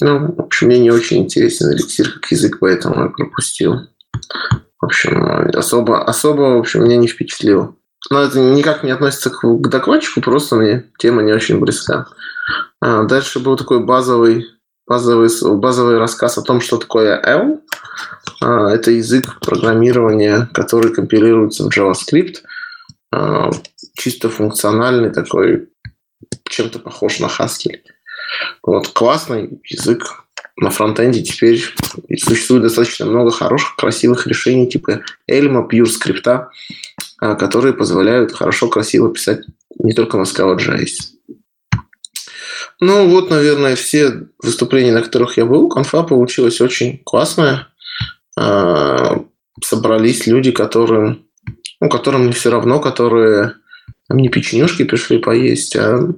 Ну, в общем, мне не очень интересен эликсир как язык, поэтому я пропустил. В общем, особо, особо, в общем, меня не впечатлило. Но это никак не относится к, к докладчику, просто мне тема не очень близка. А, дальше был такой базовый, базовый, базовый рассказ о том, что такое L. А, это язык программирования, который компилируется в JavaScript. А, чисто функциональный такой, чем-то похож на Haskell. Вот, классный язык. На фронтенде теперь существует достаточно много хороших, красивых решений типа Elm, Pure скрипта, которые позволяют хорошо, красиво писать не только на Scala.js. Ну, вот, наверное, все выступления, на которых я был. Конфа получилась очень классная. Собрались люди, которым, ну, которым не все равно, которые не печенюшки пришли поесть, а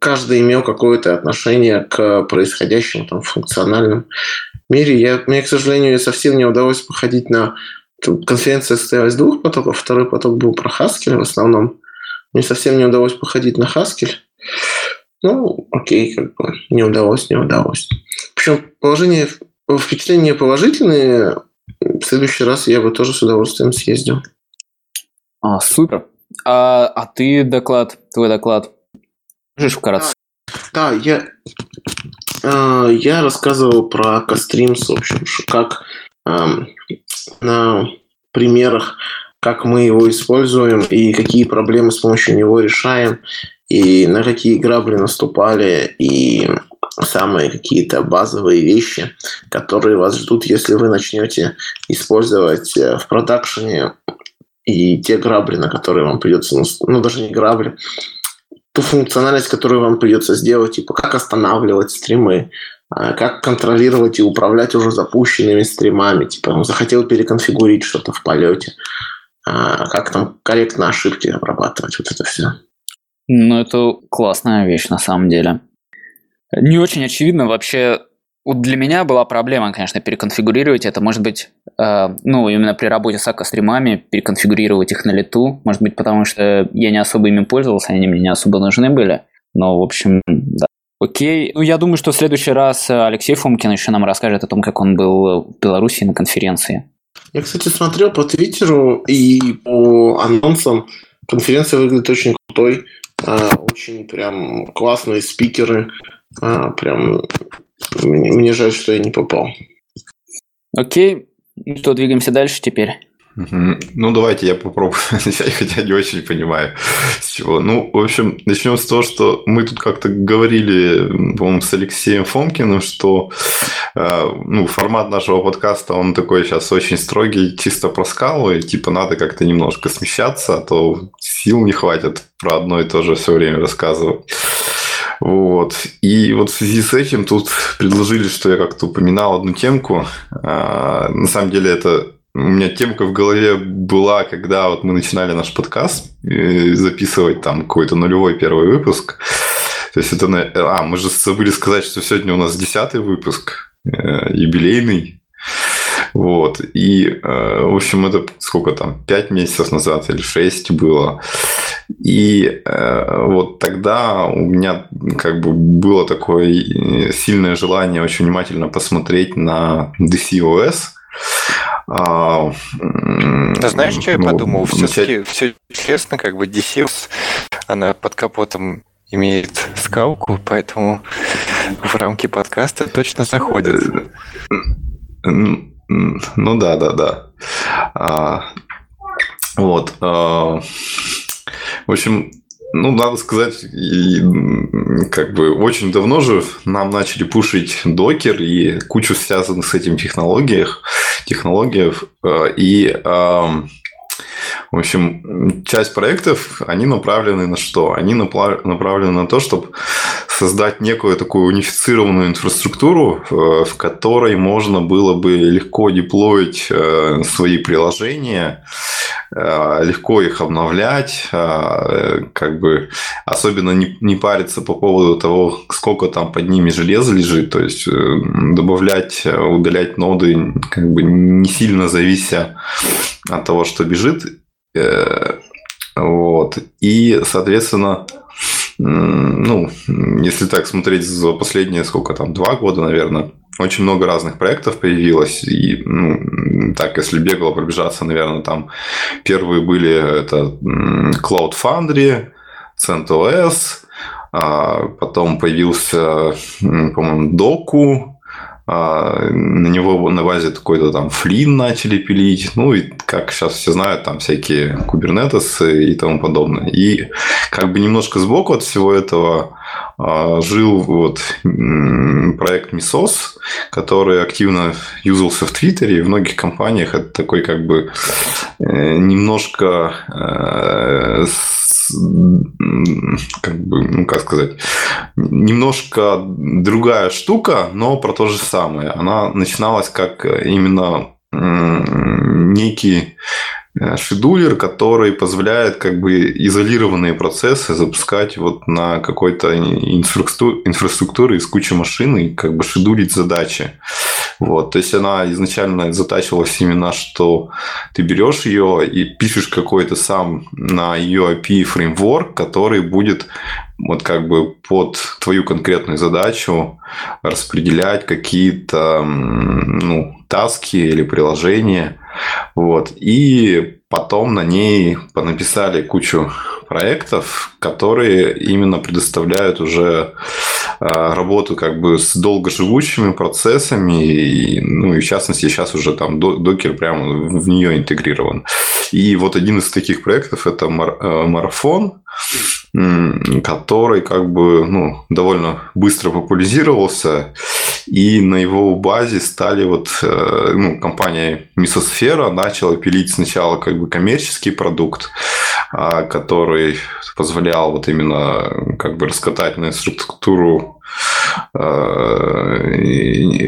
каждый имел какое-то отношение к происходящему там функциональном мире. Я, мне, к сожалению, совсем не удалось походить на... Конференция состоялась двух потоков. Второй поток был про Haskell в основном. Мне совсем не удалось походить на Haskell. Ну, окей, как бы не удалось, не удалось. Причем положение, впечатления положительные. В следующий раз я бы тоже с удовольствием съездил. А, супер. А, а ты доклад, твой доклад, можешь вкратце? Да, да я, э, я рассказывал про Кастримс, в общем, как э, на примерах, как мы его используем и какие проблемы с помощью него решаем, и на какие грабли наступали, и самые какие-то базовые вещи, которые вас ждут, если вы начнете использовать э, в продакшене и те грабли, на которые вам придется, ну даже не грабли, ту функциональность, которую вам придется сделать, типа как останавливать стримы, а, как контролировать и управлять уже запущенными стримами, типа он захотел переконфигурить что-то в полете, а, как там корректно ошибки обрабатывать, вот это все. Ну, это классная вещь на самом деле. Не очень очевидно вообще вот для меня была проблема, конечно, переконфигурировать это. Может быть, э, ну, именно при работе с АК-стримами переконфигурировать их на лету. Может быть, потому что я не особо ими пользовался, они мне не особо нужны были. Но, в общем, да. Окей. Ну, я думаю, что в следующий раз Алексей Фомкин еще нам расскажет о том, как он был в Беларуси на конференции. Я, кстати, смотрел по Твиттеру и по анонсам. Конференция выглядит очень крутой. Э, очень прям классные спикеры. Э, прям мне, мне жаль, что я не попал. Окей, ну что, двигаемся дальше теперь. Ну, давайте я попробую начать, хотя не очень понимаю, с чего. Ну, в общем, начнем с того, что мы тут как-то говорили, по-моему, с Алексеем Фомкиным, что э, ну, формат нашего подкаста, он такой сейчас очень строгий, чисто про скалу, и типа надо как-то немножко смещаться, а то сил не хватит про одно и то же все время рассказывать. Вот. И вот в связи с этим тут предложили, что я как-то упоминал одну темку. А, на самом деле это у меня темка в голове была, когда вот мы начинали наш подкаст записывать там какой-то нулевой первый выпуск. То есть это... А, мы же забыли сказать, что сегодня у нас десятый выпуск, э, юбилейный. Вот. И, э, в общем, это сколько там, пять месяцев назад или шесть было. И э, вот тогда у меня как бы было такое э, сильное желание очень внимательно посмотреть на DCOS. А, да знаешь, что я ну, подумал? Все-таки начать... все честно, как бы DCOS, она под капотом имеет скалку, поэтому в рамки подкаста точно заходит. Ну да, да, да. А, вот. А, в общем, ну, надо сказать, и, как бы очень давно же нам начали пушить докер и кучу связанных с этим технологиях, технологиев. Э, и, в общем, часть проектов, они направлены на что? Они направлены на то, чтобы создать некую такую унифицированную инфраструктуру, э, в которой можно было бы легко деплоить э, свои приложения, легко их обновлять, э, как бы особенно не, не париться по поводу того, сколько там под ними железа лежит, то есть добавлять, удалять ноды, как бы не сильно завися от того, что бежит. Вот. И, соответственно, ну, если так смотреть за последние, сколько там, два года, наверное, очень много разных проектов появилось. И, ну, так, если бегло пробежаться, наверное, там первые были это Cloud Foundry, CentOS, а потом появился, по-моему, Doku, а, на него на базе какой-то там флин начали пилить, ну и как сейчас все знают, там всякие кубернетесы и тому подобное. И как бы немножко сбоку от всего этого жил вот проект Misos, который активно юзался в Твиттере и в многих компаниях. Это такой как бы э, немножко э, как бы, ну, как сказать, немножко другая штука, но про то же самое. Она начиналась как именно некий шедулер, который позволяет как бы изолированные процессы запускать вот на какой-то инфраструктуре из кучи машин и как бы шедулить задачи. Вот. То есть она изначально затачивалась именно, что ты берешь ее и пишешь какой-то сам на ее API фреймворк, который будет вот как бы под твою конкретную задачу распределять какие-то ну, таски или приложения, вот. И потом на ней понаписали кучу проектов, которые именно предоставляют уже а, работу как бы с долгоживущими процессами, и, ну и в частности сейчас уже там докер прямо в нее интегрирован. И вот один из таких проектов это э, марафон, который как бы ну, довольно быстро популяризировался, и на его базе стали вот э, ну, компания Мисосфера начала пилить сначала как бы коммерческий продукт, а, который позволял вот именно как бы раскатать на инфраструктуру э,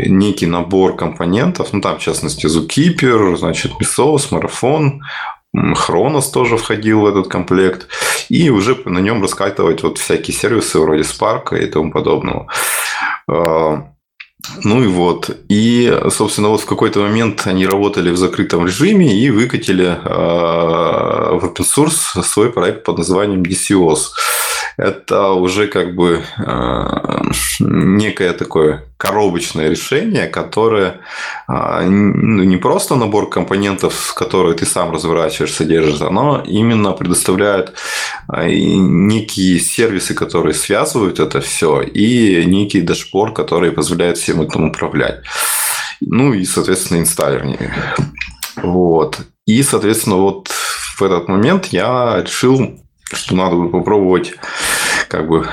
некий набор компонентов, ну там в частности Zookeeper, значит Mesos, Марафон, Хронос тоже входил в этот комплект, и уже на нем раскатывать вот всякие сервисы вроде Spark и тому подобного. А, ну и вот. И, собственно, вот в какой-то момент они работали в закрытом режиме и выкатили э, в open source свой проект под названием DCOS это уже как бы э, некое такое коробочное решение, которое э, ну, не просто набор компонентов, которые ты сам разворачиваешь, содержишь, оно именно предоставляет э, некие сервисы, которые связывают это все, и некий дашборд, который позволяет всем этим управлять. Ну и, соответственно, инсталлер. Вот. И, соответственно, вот в этот момент я решил что надо бы попробовать как бы...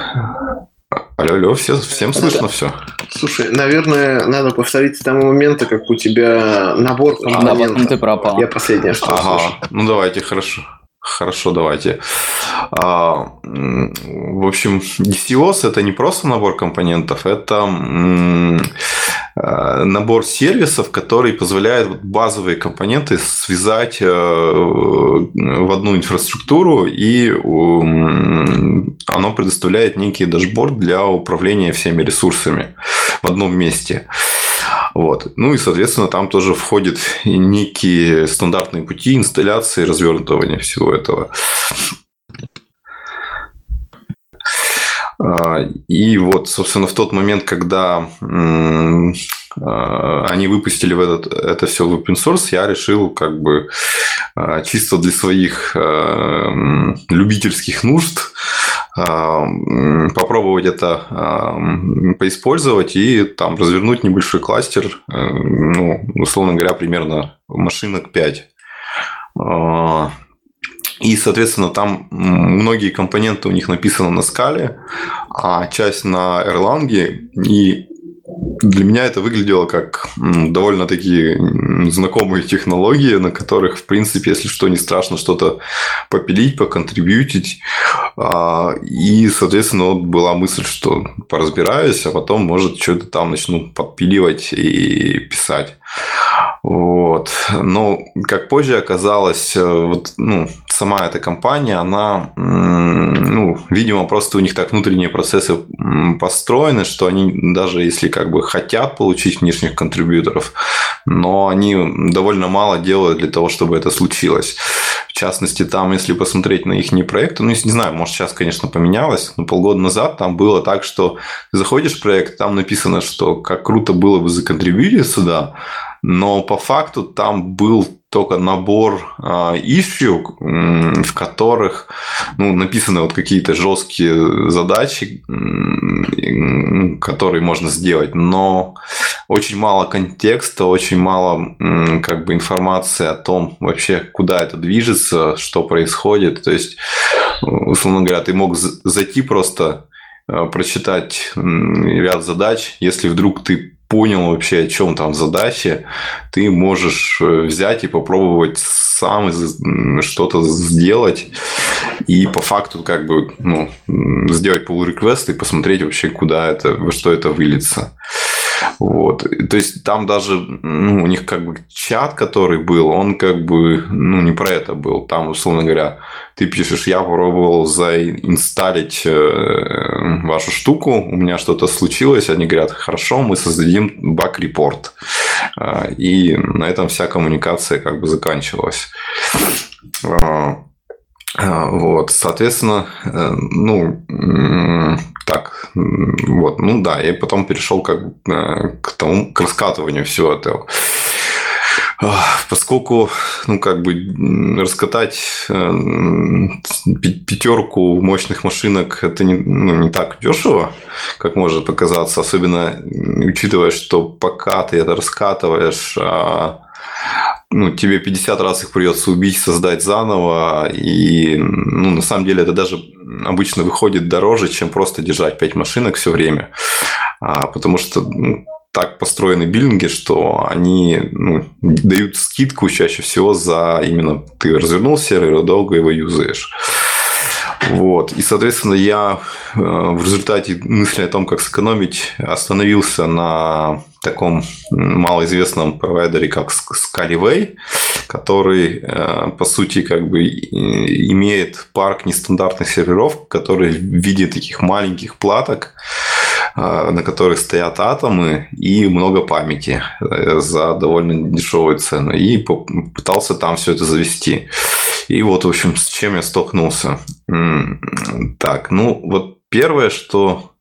Алло, алло, все, всем слышно да. все. Слушай, наверное, надо повторить с того момента, как у тебя набор компонентов. Да, ты пропал. Я последнее, что Ага, слышу. ну давайте, хорошо. Хорошо, давайте. А, в общем, DCOS это не просто набор компонентов, это а, набор сервисов, который позволяет базовые компоненты связать э, в одну инфраструктуру, и оно предоставляет некий дашборд для управления всеми ресурсами в одном месте. Вот. Ну и, соответственно, там тоже входят некие стандартные пути инсталляции, развертывания всего этого. А, и вот, собственно, в тот момент, когда а, они выпустили в этот, это все в open source, я решил как бы а, чисто для своих любительских нужд попробовать это поиспользовать и там развернуть небольшой кластер, ну, условно говоря, примерно машинок 5. И, соответственно, там многие компоненты у них написаны на скале, а часть на Erlang. И для меня это выглядело как довольно-таки знакомые технологии, на которых, в принципе, если что, не страшно что-то попилить, поконтрибьютить. А, и, соответственно, вот была мысль, что поразбираюсь, а потом, может, что-то там начну подпиливать и писать. Вот. Но, как позже оказалось, э, вот, ну, сама эта компания, она, ну, видимо, просто у них так внутренние процессы построены, что они даже если как бы хотят получить внешних контрибьюторов, но они довольно мало делают для того, чтобы это случилось. В частности, там, если посмотреть на их проекты, ну, не знаю, может, сейчас, конечно, поменялось, но полгода назад там было так, что заходишь в проект, там написано, что как круто было бы законтрибьютить сюда, но по факту там был только набор issue, в которых ну, написаны вот какие-то жесткие задачи, которые можно сделать, но очень мало контекста, очень мало как бы информации о том вообще, куда это движется, что происходит. То есть, условно говоря, ты мог зайти просто э, прочитать ряд задач, если вдруг ты понял вообще, о чем там задача, ты можешь э, взять и попробовать сам что-то сделать и по факту как бы ну, сделать pull request и посмотреть вообще, куда это, во что это выльется. Вот. То есть там даже ну, у них как бы чат, который был, он как бы ну, не про это был. Там, условно говоря, ты пишешь, я попробовал заинсталить э, вашу штуку, у меня что-то случилось, они говорят, хорошо, мы создадим баг-репорт. Э, и на этом вся коммуникация как бы заканчивалась. Э, вот, соответственно, ну, так, вот, ну да, я потом перешел как э, к тому, к раскатыванию всего этого. Поскольку, ну, как бы раскатать э, пятерку мощных машинок это не, ну, не так дешево, как может показаться, особенно учитывая, что пока ты это раскатываешь, а ну, тебе 50 раз их придется убить, создать заново. И, ну, на самом деле, это даже обычно выходит дороже, чем просто держать 5 машинок все время. А, потому что ну, так построены биллинги, что они ну, дают скидку чаще всего за именно ты развернул сервер долго его юзаешь. Вот. И, соответственно, я э, в результате мысли о том, как сэкономить, остановился на таком малоизвестном провайдере, как Skyway, который, э, по сути, как бы имеет парк нестандартных серверов, которые в виде таких маленьких платок, э, на которых стоят атомы и много памяти за довольно дешевую цену. И пытался там все это завести. И вот, в общем, с чем я столкнулся. Так, ну, вот первое, что э,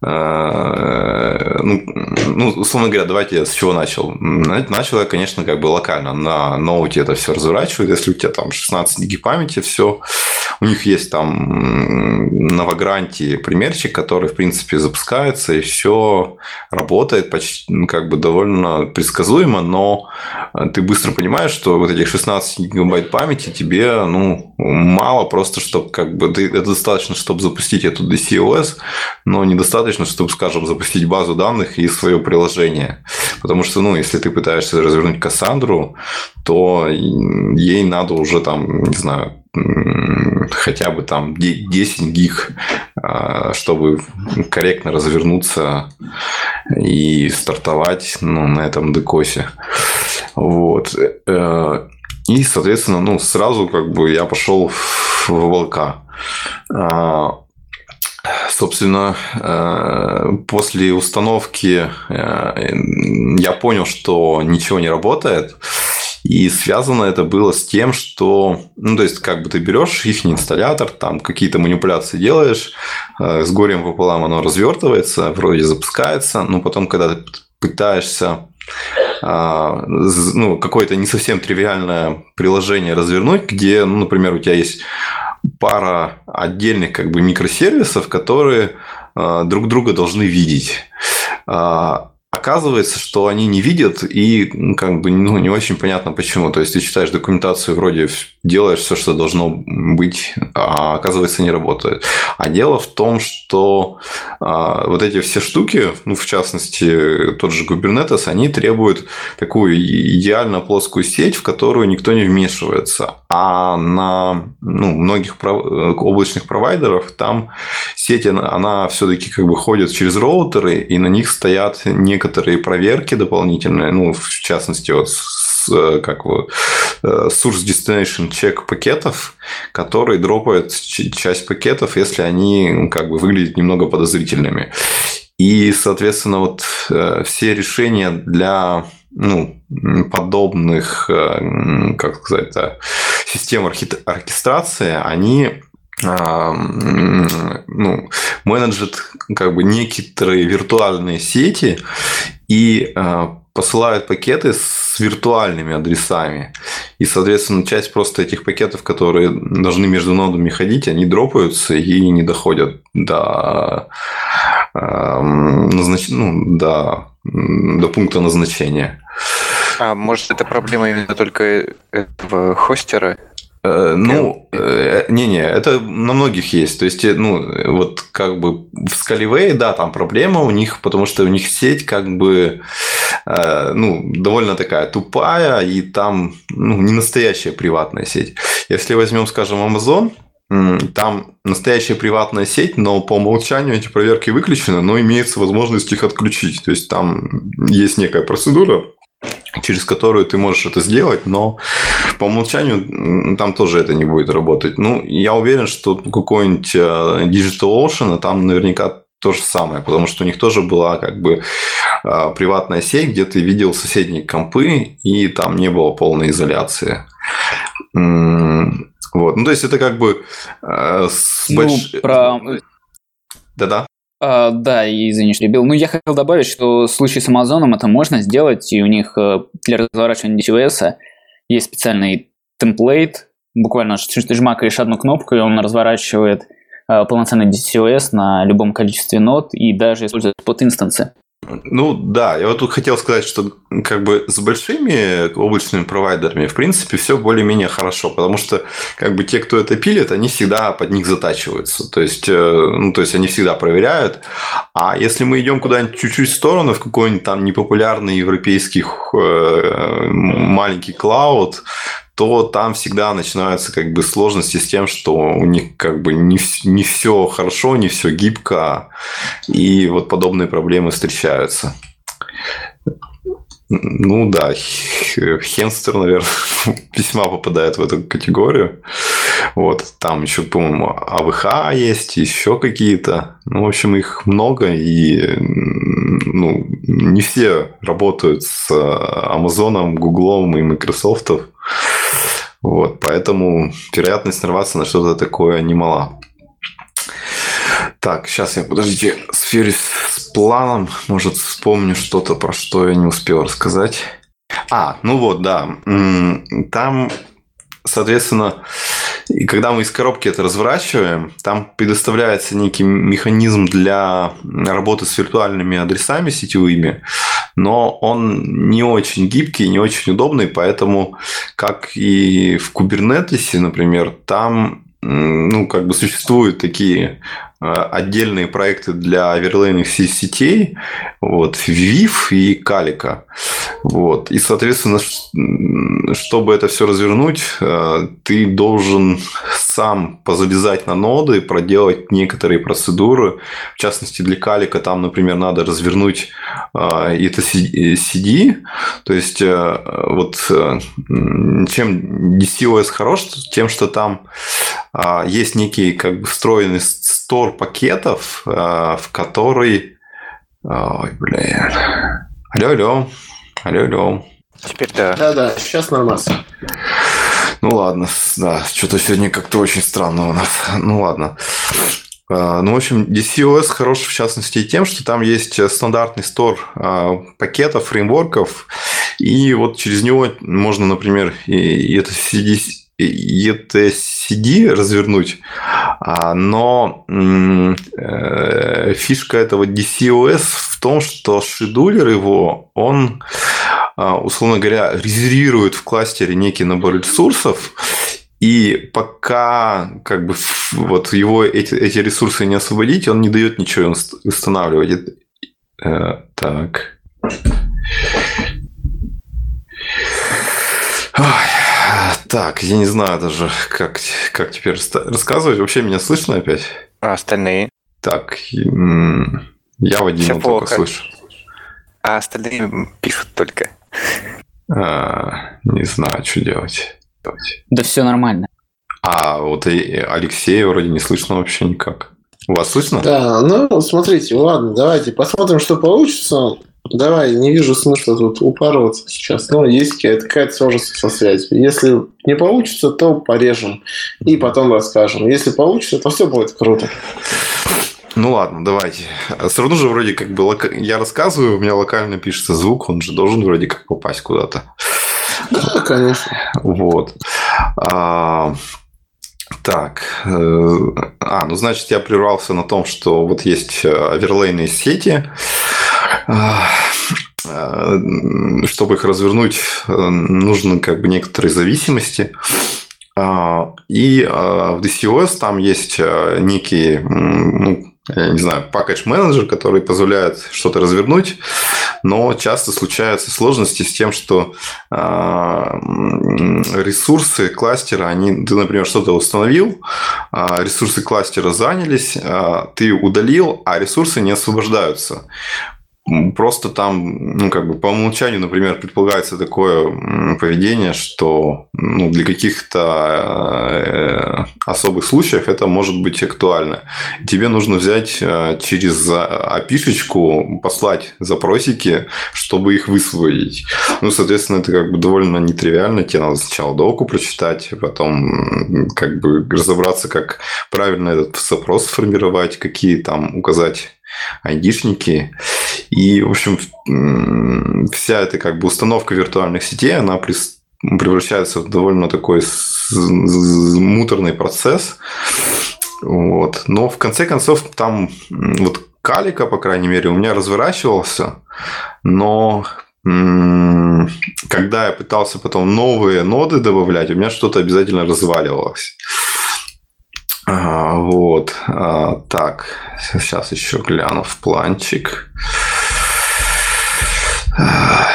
ну, ну, условно говоря, давайте я с чего начал. Начал я, конечно, как бы локально. На ноуте это все разворачивает. Если у тебя там 16 гиг памяти, все. У них есть там на Вагранте примерчик, который, в принципе, запускается, и все работает почти как бы довольно предсказуемо, но ты быстро понимаешь, что вот этих 16 гигабайт памяти тебе ну, мало просто, чтобы как бы это достаточно, чтобы запустить эту DCOS, но недостаточно, чтобы, скажем, запустить базу данных и свое приложение. Потому что, ну, если ты пытаешься развернуть Кассандру, то ей надо уже там, не знаю, хотя бы там 10 гиг, а, чтобы корректно развернуться и стартовать ну, на этом декосе. Вот. Э, и, соответственно, ну, сразу как бы я пошел в волка. Собственно, э, после установки э, я понял, что ничего не работает. И связано это было с тем, что, ну, то есть, как бы ты берешь их инсталлятор, там какие-то манипуляции делаешь, э, с горем пополам оно развертывается, вроде запускается, но потом, когда ты пытаешься а, ну, какое-то не совсем тривиальное приложение развернуть, где, ну, например, у тебя есть пара отдельных как бы микросервисов, которые а, друг друга должны видеть. А, оказывается, что они не видят, и как бы ну, не очень понятно почему. То есть ты читаешь документацию, вроде делаешь все, что должно быть, а оказывается не работает. А дело в том, что а, вот эти все штуки, ну, в частности, тот же Kubernetes, они требуют такую идеально плоскую сеть, в которую никто не вмешивается. А на ну, многих облачных провайдеров там сеть, она, она все-таки как бы ходит через роутеры, и на них стоят некоторые некоторые проверки дополнительные, ну, в частности, вот с, как вот, source destination check пакетов, которые дропают часть пакетов, если они как бы выглядят немного подозрительными. И, соответственно, вот все решения для ну, подобных, как сказать, систем оркестрации, они ну, менеджет как бы некоторые виртуальные сети и а, посылают пакеты с виртуальными адресами. И, соответственно, часть просто этих пакетов, которые должны между нодами ходить, они дропаются и не доходят до, назнач... ну, до, до пункта назначения. А может, это проблема именно только этого хостера? Э, ну, э, не-не, это на многих есть. То есть, э, ну, вот как бы в Skyway, да, там проблема у них, потому что у них сеть как бы, ну, довольно такая тупая, и там, ну, не настоящая приватная сеть. Если возьмем, скажем, Amazon, там настоящая приватная сеть, но по умолчанию эти проверки выключены, но имеется возможность их отключить. То есть там есть некая процедура, через которую ты можешь это сделать, но по умолчанию там тоже это не будет работать. Ну, я уверен, что какой-нибудь э, Digital Ocean, там наверняка то же самое, потому что у них тоже была как бы э, приватная сеть, где ты видел соседние компы, и там не было полной изоляции. Вот. Ну, то есть, это как бы э, ну, больш... про... Да-да. А, да, извини, что перебил. Ну, я хотел добавить, что в случае с Амазоном это можно сделать, и у них э, для разворачивания DCOS есть специальный темплейт, буквально ты жмакаешь одну кнопку, и он разворачивает э, полноценный DCOS на любом количестве нод и даже использует под инстансы. Ну да, я вот тут хотел сказать, что как бы с большими облачными провайдерами в принципе все более-менее хорошо, потому что как бы те, кто это пилит, они всегда под них затачиваются, то есть, э, ну, то есть они всегда проверяют. А если мы идем куда-нибудь чуть-чуть в сторону, в какой-нибудь там непопулярный европейский э, маленький клауд, то там всегда начинаются как бы сложности с тем, что у них как бы не, не все хорошо, не все гибко, и вот подобные проблемы встречаются. Ну да, Хенстер, наверное, весьма попадает в эту категорию. Вот, там еще, по-моему, АВХ есть, еще какие-то. Ну, в общем, их много, и ну, не все работают с Амазоном, Гуглом и Microsoft. Вот, поэтому вероятность нарваться на что-то такое немала. Так, сейчас я, подождите, сферюсь с планом. Может, вспомню что-то, про что я не успел рассказать. А, ну вот, да. Там, соответственно, и когда мы из коробки это разворачиваем, там предоставляется некий механизм для работы с виртуальными адресами сетевыми, но он не очень гибкий, не очень удобный, поэтому, как и в Kubernetes, например, там ну, как бы существуют такие Э, отдельные проекты для оверлейных сетей, вот, Viv и Калика. Вот. И, соответственно, чтобы это все развернуть, э, ты должен сам позалезать на ноды, проделать некоторые процедуры. В частности, для Калика там, например, надо развернуть э, это CD. То есть, вот чем DCOS хорош, тем, что там есть некий как бы встроенный стор пакетов, э, в который... Ой, блин. Алло, алло. Алло, алло. Теперь да. Да-да, сейчас нормально. Ну ладно, да, что-то сегодня как-то очень странно у нас. Ну ладно. Э, ну, в общем, DCOS хорош в частности тем, что там есть стандартный стор э, пакетов, фреймворков, и вот через него можно, например, и это CD, ETCD развернуть, а, но э, фишка этого DCOS в том, что шедулер его, он, а, условно говоря, резервирует в кластере некий набор ресурсов, и пока как бы вот его эти, эти ресурсы не освободить, он не дает ничего устанавливать. Э, так. Ой. Так, я не знаю даже, как, как теперь рассказывать. Вообще меня слышно опять? А остальные? Так, я Вадима только слышу. а остальные пишут только. А, не знаю, что делать. Да все нормально. А вот и Алексея вроде не слышно вообще никак. У вас слышно? Да, ну, смотрите, ладно, давайте посмотрим, что получится. Давай, не вижу смысла тут упарываться сейчас. Но есть какая-то сложность со связью. Если не получится, то порежем и потом расскажем. Если получится, то все будет круто. Ну ладно, давайте. Все равно же вроде как бы лока... я рассказываю, у меня локально пишется звук, он же должен вроде как попасть куда-то. Да, конечно. Вот. А, так. Э, а, ну значит, я прервался на том, что вот есть э, оверлейные сети. А, э, чтобы их развернуть, нужны как бы некоторые зависимости. А, и в DCOS там есть некие ну, я не знаю, package менеджер, который позволяет что-то развернуть, но часто случаются сложности с тем, что э, ресурсы кластера, они, ты, например, что-то установил, э, ресурсы кластера занялись, э, ты удалил, а ресурсы не освобождаются просто там, ну, как бы по умолчанию, например, предполагается такое поведение, что ну, для каких-то э, особых случаев это может быть актуально. Тебе нужно взять э, через api послать запросики, чтобы их высвоить. Ну, соответственно, это как бы довольно нетривиально. Тебе надо сначала доку прочитать, потом как бы разобраться, как правильно этот запрос сформировать, какие там указать айдишники. И, в общем, вся эта как бы установка виртуальных сетей, она превращается в довольно такой муторный процесс. Вот. Но в конце концов там вот калика, по крайней мере, у меня разворачивался, но когда я пытался потом новые ноды добавлять, у меня что-то обязательно разваливалось. А, вот. А, так, сейчас еще гляну в планчик. А,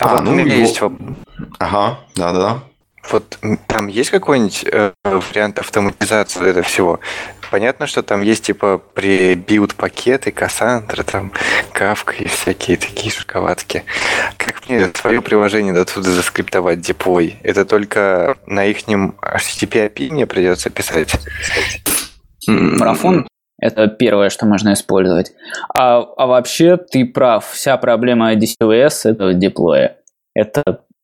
а вот ну, у меня его... есть Ага, да-да. Вот там есть какой-нибудь э, вариант автоматизации этого всего? Понятно, что там есть типа прибилд пакеты, Кассандра, там Кавка и всякие такие шоколадки. Мне свое приложение до туда заскриптовать деплой? Это только на их HTTP API мне придется писать. Марафон это первое, что можно использовать. А, а вообще ты прав, вся проблема DCOS это деплоя. Это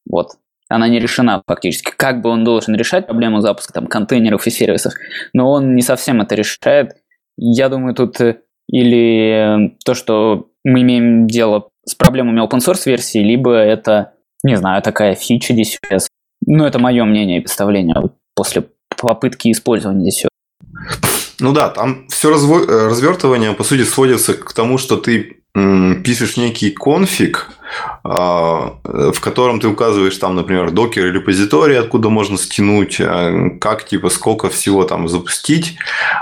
вот она не решена фактически. Как бы он должен решать проблему запуска там, контейнеров и сервисов, но он не совсем это решает. Я думаю, тут э, или э, то, что мы имеем дело с проблемами open source версии, либо это, не знаю, такая фича DCS. Ну, это мое мнение и представление после попытки использования DCS. Ну да, там все разво... Э, развертывание, по сути, сводится к тому, что ты пишешь некий конфиг, в котором ты указываешь там, например, докер или репозиторий, откуда можно стянуть, а, как, типа, сколько всего там запустить,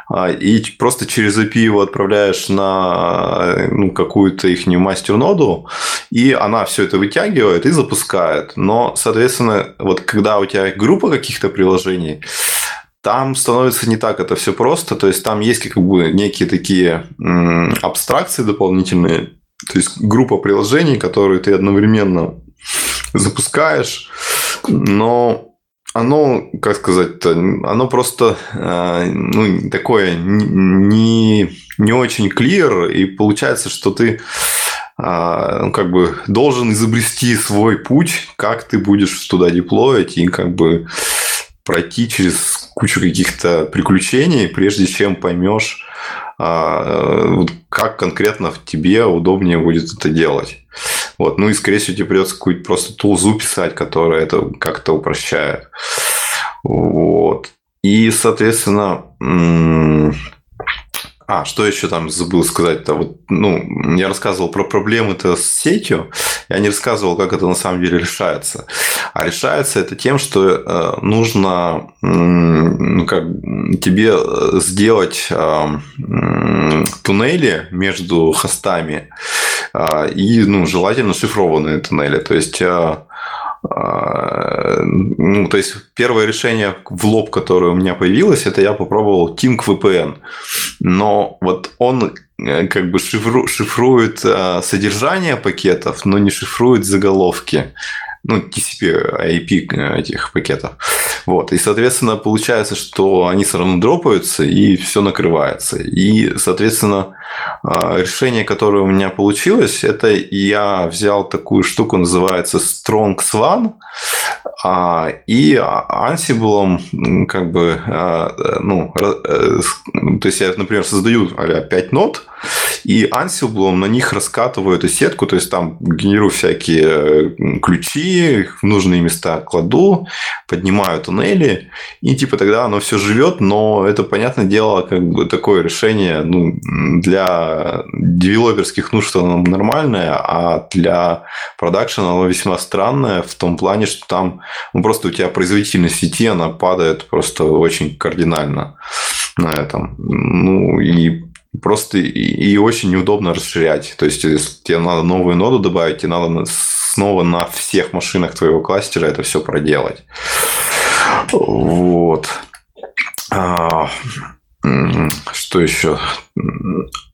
а, и просто через API его отправляешь на ну, какую-то их мастер-ноду, и она все это вытягивает и запускает. Но, соответственно, вот когда у тебя группа каких-то приложений, там становится не так это все просто, то есть там есть как бы некие такие абстракции дополнительные, то есть группа приложений, которые ты одновременно запускаешь, но оно, как сказать-то, оно просто э, ну, такое не, не очень clear, и получается, что ты э, ну, как бы должен изобрести свой путь, как ты будешь туда деплоить, и как бы пройти через кучу каких-то приключений, прежде чем поймешь, а, как конкретно в тебе удобнее будет это делать. Вот. Ну и, скорее всего, тебе придется какую-то просто тулзу писать, которая это как-то упрощает. Вот. И, соответственно, а, что еще там забыл сказать-то? Вот, ну, я рассказывал про проблемы-то с сетью, я не рассказывал, как это на самом деле решается. А решается это тем, что э, нужно ну, как, тебе сделать э, туннели между хостами э, и, ну, желательно шифрованные туннели. То есть ну, то есть первое решение в лоб, которое у меня появилось, это я попробовал Tink VPN. но вот он э, как бы шифру, шифрует э, содержание пакетов, но не шифрует заголовки ну, TCP, IP этих пакетов. Вот. И, соответственно, получается, что они все равно дропаются, и все накрывается. И, соответственно, а, решение, которое у меня получилось, это я взял такую штуку, называется Strong Swan, и Ansible, как бы, а, ну, э, то есть я, например, создаю 5 нот, и Ansible на них раскатываю эту сетку, то есть там генерирую всякие ключи, в нужные места кладу, поднимаю туннели, и типа тогда оно все живет, но это, понятное дело, как бы такое решение ну, для девелоперских нужд оно нормальное, а для продакшена оно весьма странное в том плане, что там ну, просто у тебя производительность сети, она падает просто очень кардинально на этом. Ну, и просто и очень неудобно расширять. То есть, если тебе надо новую ноду добавить, тебе надо снова на всех машинах твоего кластера это все проделать. Вот. А, что еще?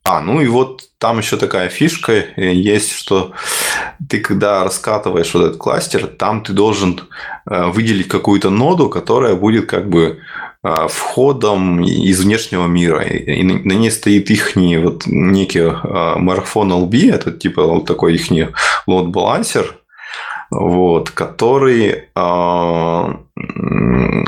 А, ну и вот там еще такая фишка есть, что ты когда раскатываешь вот этот кластер, там ты должен э, выделить какую-то ноду, которая будет как бы э, входом из внешнего мира. И на ней стоит их вот некий э, марафон LB, это типа вот такой их лот-балансер, вот, который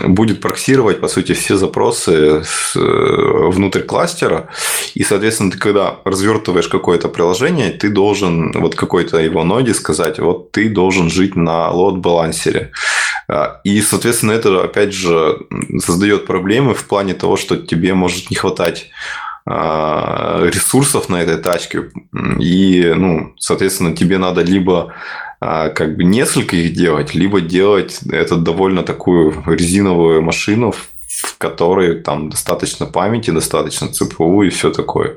будет проксировать, по сути, все запросы э, внутрь кластера. И, соответственно, ты когда развертываешь какое-то приложение, ты должен вот какой-то его ноде сказать, вот ты должен жить на лот-балансере. А, и, соответственно, это, опять же, создает проблемы в плане того, что тебе может не хватать а, ресурсов на этой тачке. И, ну, соответственно, тебе надо либо а, как бы несколько их делать, либо делать это довольно такую резиновую машину, в которой там достаточно памяти, достаточно ЦПУ и все такое.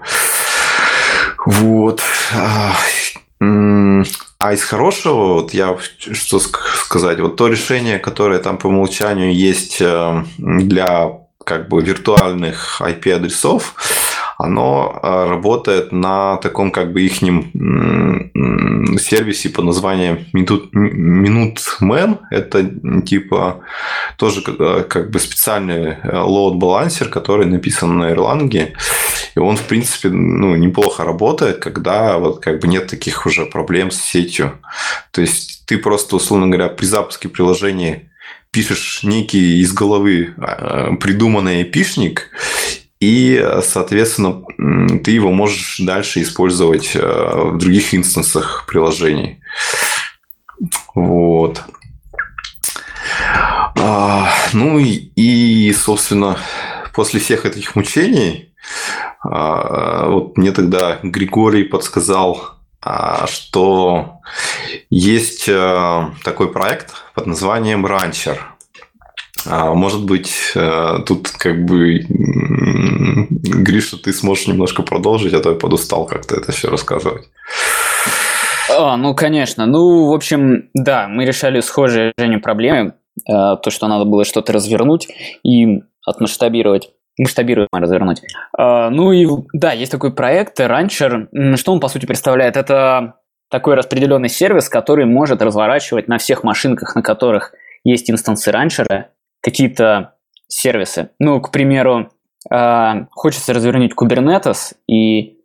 Вот. А, а из хорошего, вот я что сказать, вот то решение, которое там по умолчанию есть э, для как бы виртуальных IP-адресов, оно а, работает на таком как бы ихнем сервисе по названию Minuteman. Это типа тоже а, как бы специальный лоуд-балансер, который написан на Erlang. И он, в принципе, ну, неплохо работает, когда вот как бы нет таких уже проблем с сетью. То есть ты просто, условно говоря, при запуске приложения пишешь некий из головы придуманный эпишник, и, соответственно, ты его можешь дальше использовать э, в других инстансах приложений. Вот. А, ну и, собственно, после всех этих мучений, а, вот мне тогда Григорий подсказал, а, что есть э, такой проект под названием Rancher – может быть, э, тут как бы Гриша, ты сможешь немножко продолжить, а то я подустал как-то это все рассказывать. А, ну, конечно. Ну, в общем, да, мы решали схожие Жене проблемы. Э, то, что надо было что-то развернуть и отмасштабировать масштабируемо развернуть. А, ну и да, есть такой проект Rancher. Что он по сути представляет? Это такой распределенный сервис, который может разворачивать на всех машинках, на которых есть инстансы ранчера, какие-то сервисы. Ну, к примеру, э, хочется развернуть Kubernetes, и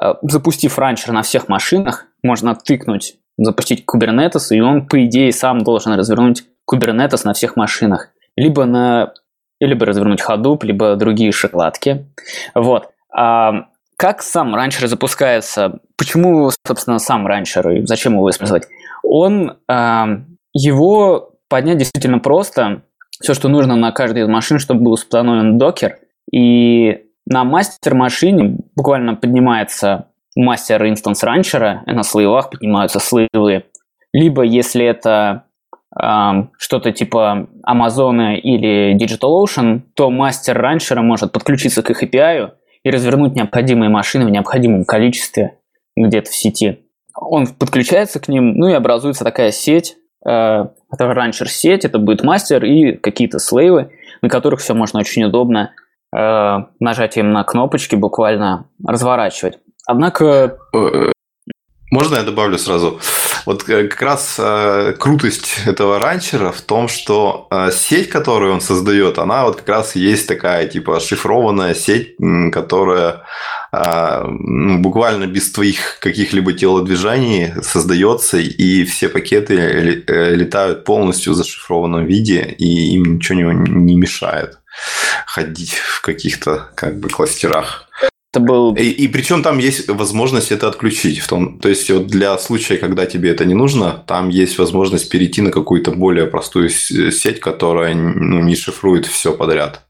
э, запустив ранчер на всех машинах, можно тыкнуть, запустить Kubernetes, и он, по идее, сам должен развернуть Kubernetes на всех машинах. Либо на либо развернуть Hadoop, либо другие шоколадки. Вот. А как сам ранчер запускается? Почему, собственно, сам ранчер и зачем его использовать? Он, э, его поднять действительно просто все, что нужно на каждой из машин, чтобы был установлен докер. И на мастер-машине буквально поднимается мастер инстанс ранчера, на слоевах поднимаются слоевые. Либо, если это что-то типа Amazon или DigitalOcean, то мастер ранчера может подключиться к их API и развернуть необходимые машины в необходимом количестве где-то в сети. Он подключается к ним, ну и образуется такая сеть, э, это ранчер сеть, это будет мастер и какие-то слейвы, на которых все можно очень удобно э, нажатием на кнопочки буквально разворачивать. Однако... Можно я добавлю сразу? Вот э, как раз э, крутость этого ранчера в том, что э, сеть, которую он создает, она вот как раз есть такая типа шифрованная сеть, которая э, буквально без твоих каких-либо телодвижений создается, и все пакеты э, летают полностью в зашифрованном виде, и им ничего не мешает ходить в каких-то как бы кластерах. Это был... И, и причем там есть возможность это отключить. В том, то есть вот для случая, когда тебе это не нужно, там есть возможность перейти на какую-то более простую сеть, которая ну, не шифрует все подряд.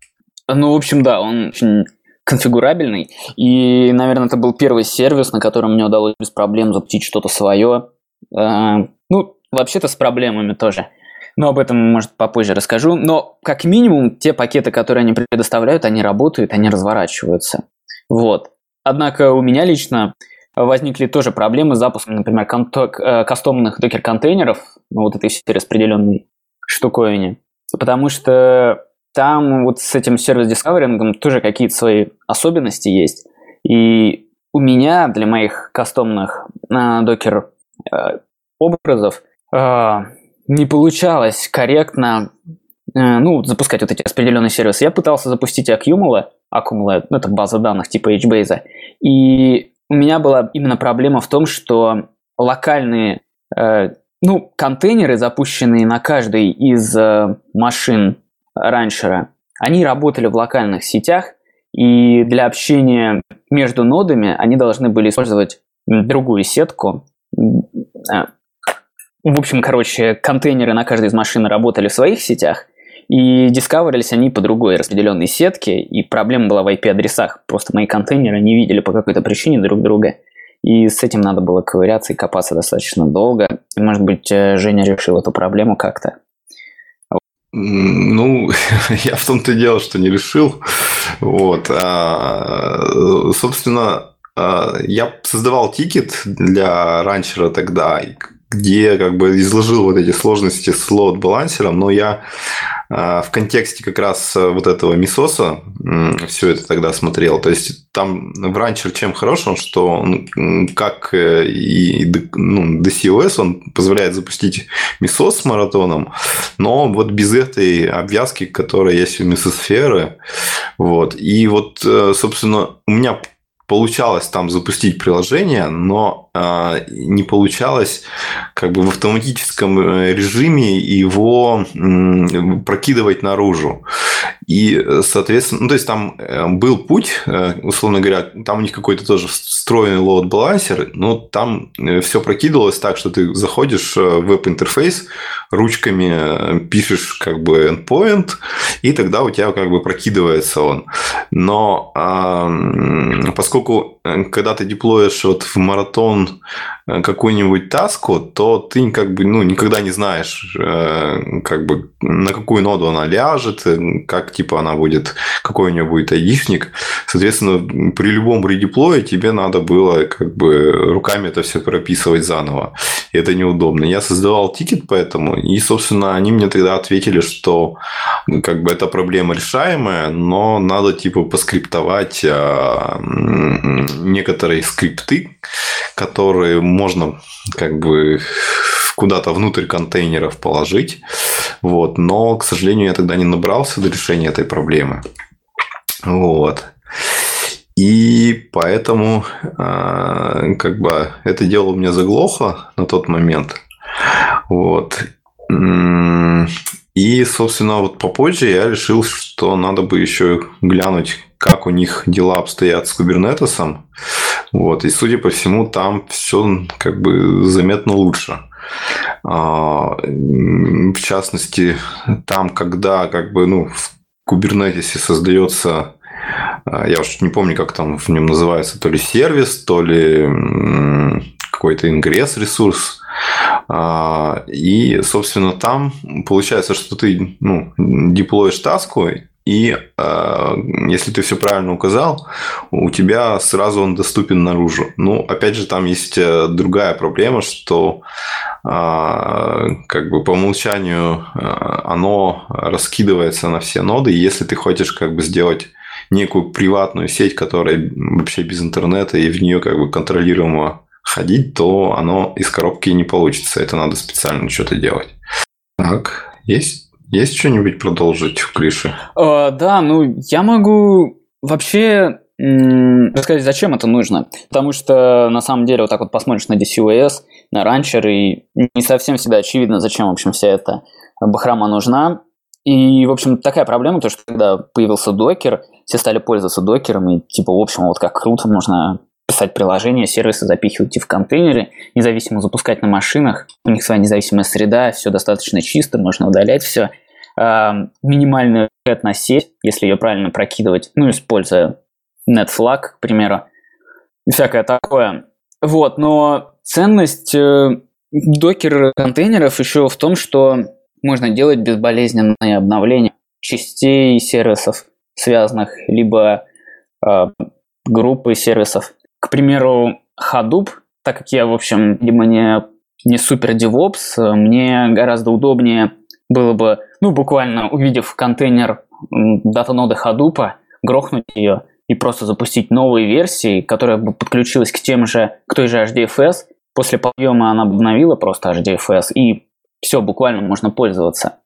Ну, в общем, да, он очень конфигурабельный. И, наверное, это был первый сервис, на котором мне удалось без проблем запустить что-то свое. А, ну, вообще-то с проблемами тоже. Но об этом, может, попозже расскажу. Но, как минимум, те пакеты, которые они предоставляют, они работают, они разворачиваются. Вот. Однако у меня лично возникли тоже проблемы с запуском, например, э, кастомных докер-контейнеров, ну, вот этой всей распределенной штуковине. Потому что там вот с этим сервис-дискаверингом тоже какие-то свои особенности есть. И у меня для моих кастомных э, докер э, образов э, не получалось корректно э, ну, запускать вот эти распределенные сервисы. Я пытался запустить Accumula, Accumula, ну, это база данных типа HBase, и у меня была именно проблема в том, что локальные, э, ну, контейнеры, запущенные на каждой из э, машин ранчера, они работали в локальных сетях, и для общения между нодами они должны были использовать другую сетку. Э, в общем, короче, контейнеры на каждой из машин работали в своих сетях, и дискаверились они по другой распределенной сетке, и проблема была в IP-адресах. Просто мои контейнеры не видели по какой-то причине друг друга. И с этим надо было ковыряться и копаться достаточно долго. Может быть, э, Женя решил эту проблему как-то. Ну, я в том-то и дело, что не решил. Вот. А, собственно, а, я создавал тикет для ранчера тогда, где как бы изложил вот эти сложности с лоуд-балансером, но я а, в контексте как раз э, вот этого Мисоса все это тогда смотрел. То есть там в ранчер чем хорош, он, что он, как э, и ну, DCOS, он позволяет запустить Мисос с маратоном, но вот без этой обвязки, которая есть у Мисосферы. Вот. И вот, э, собственно, у меня получалось там запустить приложение, но э, не получалось как бы в автоматическом э, режиме его прокидывать наружу. И, соответственно, ну, то есть там э, был путь, э, условно говоря, там у них какой-то тоже встроенный load балансер, но там все прокидывалось так, что ты заходишь в веб-интерфейс, ручками пишешь как бы endpoint, и тогда у тебя как бы прокидывается он. Но поскольку когда ты деплоишь вот в маратон Э, какую-нибудь таску, то ты как бы ну, никогда не знаешь, э, как бы на какую ноду она ляжет, э, как типа она будет, какой у нее будет айдишник. Соответственно, при любом редеплое тебе надо было как бы руками это все прописывать заново. Это неудобно. Я создавал тикет поэтому, и, собственно, они мне тогда ответили, что как бы эта проблема решаемая, но надо типа поскриптовать а, некоторые скрипты, которые можно как бы куда-то внутрь контейнеров положить. Вот. Но, к сожалению, я тогда не набрался до решения этой проблемы. Вот. И поэтому э, как бы это дело у меня заглохло на тот момент. Вот. И, собственно, вот попозже я решил, что надо бы еще глянуть, как у них дела обстоят с кубернетосом. Вот. И, судя по всему, там все как бы заметно лучше. А, в частности, там, когда как бы, ну, в Кубернетисе создается а, я уж не помню, как там в нем называется, то ли сервис, то ли какой-то ингресс ресурс. А, и, собственно, там получается, что ты ну, деплоишь таску, и э, если ты все правильно указал, у тебя сразу он доступен наружу. Ну, опять же, там есть э, другая проблема, что как бы по умолчанию оно раскидывается на все ноды. И если ты хочешь как бы сделать некую приватную сеть, которая вообще без интернета и в нее как бы контролируемо ходить, то оно из коробки не получится. Это надо специально что-то делать. Так, есть, есть что-нибудь продолжить в клише? Э, да, ну я могу вообще рассказать, зачем это нужно. Потому что, на самом деле, вот так вот посмотришь на DCOS, на ранчер, и не совсем всегда очевидно, зачем, в общем, вся эта бахрома нужна. И, в общем, такая проблема, то, что когда появился докер, все стали пользоваться докером, и, типа, в общем, вот как круто, можно писать приложения, сервисы запихивать в контейнеры, независимо запускать на машинах, у них своя независимая среда, все достаточно чисто, можно удалять все. Минимальную на сеть, если ее правильно прокидывать, ну, используя NetFlag, к примеру, и всякое такое. Вот, но ценность э, докер-контейнеров еще в том, что можно делать безболезненное обновление частей сервисов, связанных, либо э, группы сервисов. К примеру, Hadoop, так как я, в общем, видимо, не, не супер DevOps, мне гораздо удобнее было бы, ну, буквально увидев контейнер дата-ноды Hadoop, грохнуть ее и просто запустить новые версии, которая бы подключилась к тем же, к той же HDFS. После подъема она обновила просто HDFS, и все, буквально можно пользоваться.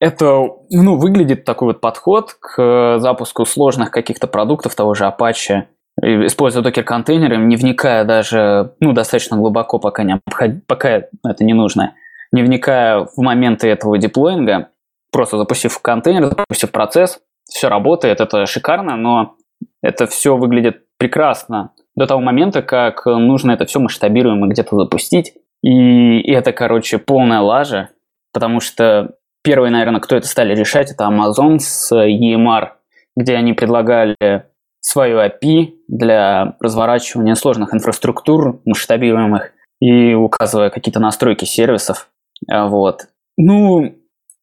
Это ну, выглядит такой вот подход к запуску сложных каких-то продуктов, того же Apache, используя докер-контейнеры, не вникая даже ну, достаточно глубоко, пока, не пока это не нужно, не вникая в моменты этого деплоинга, просто запустив контейнер, запустив процесс, все работает, это шикарно, но это все выглядит прекрасно до того момента, как нужно это все масштабируемо где-то запустить. И, это, короче, полная лажа, потому что первые, наверное, кто это стали решать, это Amazon с EMR, где они предлагали свою API для разворачивания сложных инфраструктур, масштабируемых, и указывая какие-то настройки сервисов. Вот. Ну,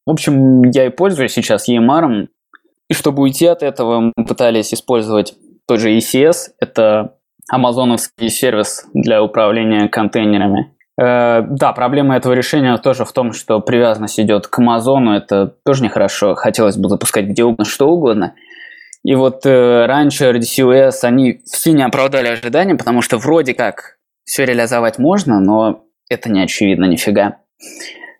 в общем, я и пользуюсь сейчас EMR, и чтобы уйти от этого, мы пытались использовать тот же ECS, это амазоновский сервис для управления контейнерами. Э, да, проблема этого решения тоже в том, что привязанность идет к Амазону, это тоже нехорошо. Хотелось бы запускать где угодно, что угодно. И вот э, раньше RDCOS, они все не оправдали ожидания, потому что вроде как все реализовать можно, но это не очевидно нифига.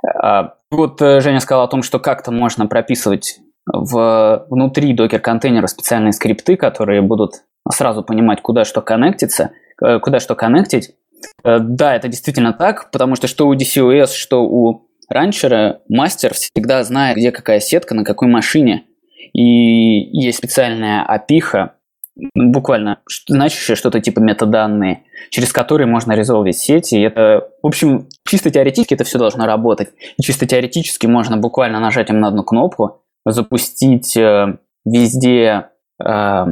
А, вот э, Женя сказал о том, что как-то можно прописывать в, внутри докер-контейнера специальные скрипты, которые будут сразу понимать, куда что коннектиться, э, куда что коннектить. Э, да, это действительно так, потому что что у DCOS, что у ранчера мастер всегда знает, где какая сетка, на какой машине. И есть специальная опиха, буквально значащее что-то типа метаданные, через которые можно резолвить сети. И это, в общем, чисто теоретически это все должно работать. И чисто теоретически можно буквально нажать им на одну кнопку, запустить э, везде э,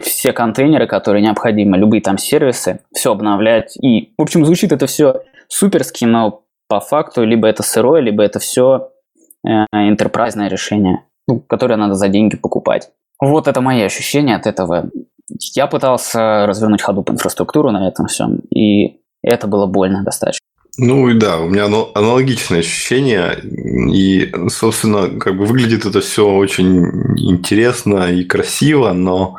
все контейнеры, которые необходимы, любые там сервисы, все обновлять. И, в общем, звучит это все суперски, но по факту либо это сырое, либо это все интерпрайзное решение, ну, которое надо за деньги покупать. Вот это мои ощущения от этого. Я пытался развернуть Hadoop инфраструктуру на этом всем, и это было больно достаточно. Ну и да, у меня аналогичное ощущение. И, собственно, как бы выглядит это все очень интересно и красиво, но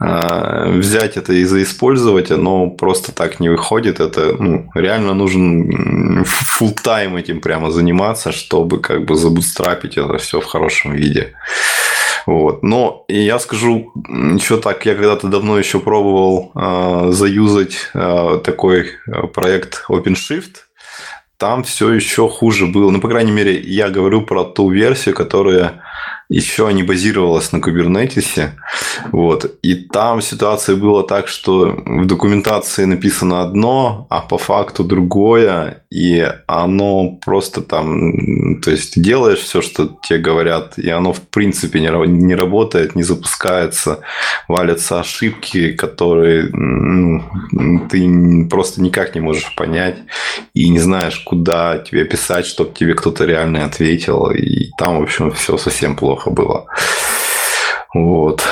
э, взять это и заиспользовать, оно просто так не выходит. Это ну, реально нужен full тайм этим прямо заниматься, чтобы как бы забутстрапить это все в хорошем виде. Вот. Но я скажу еще так, я когда-то давно еще пробовал э, заюзать э, такой э, проект OpenShift. Там все еще хуже было. Ну, по крайней мере, я говорю про ту версию, которая еще не базировалась на кубернетисе. Вот. И там ситуация была так, что в документации написано одно, а по факту другое, и оно просто там, то есть делаешь все, что тебе говорят, и оно в принципе не, не работает, не запускается, валятся ошибки, которые ну, ты просто никак не можешь понять, и не знаешь, куда тебе писать, чтобы тебе кто-то реально ответил, и там, в общем, все совсем плохо было. Вот.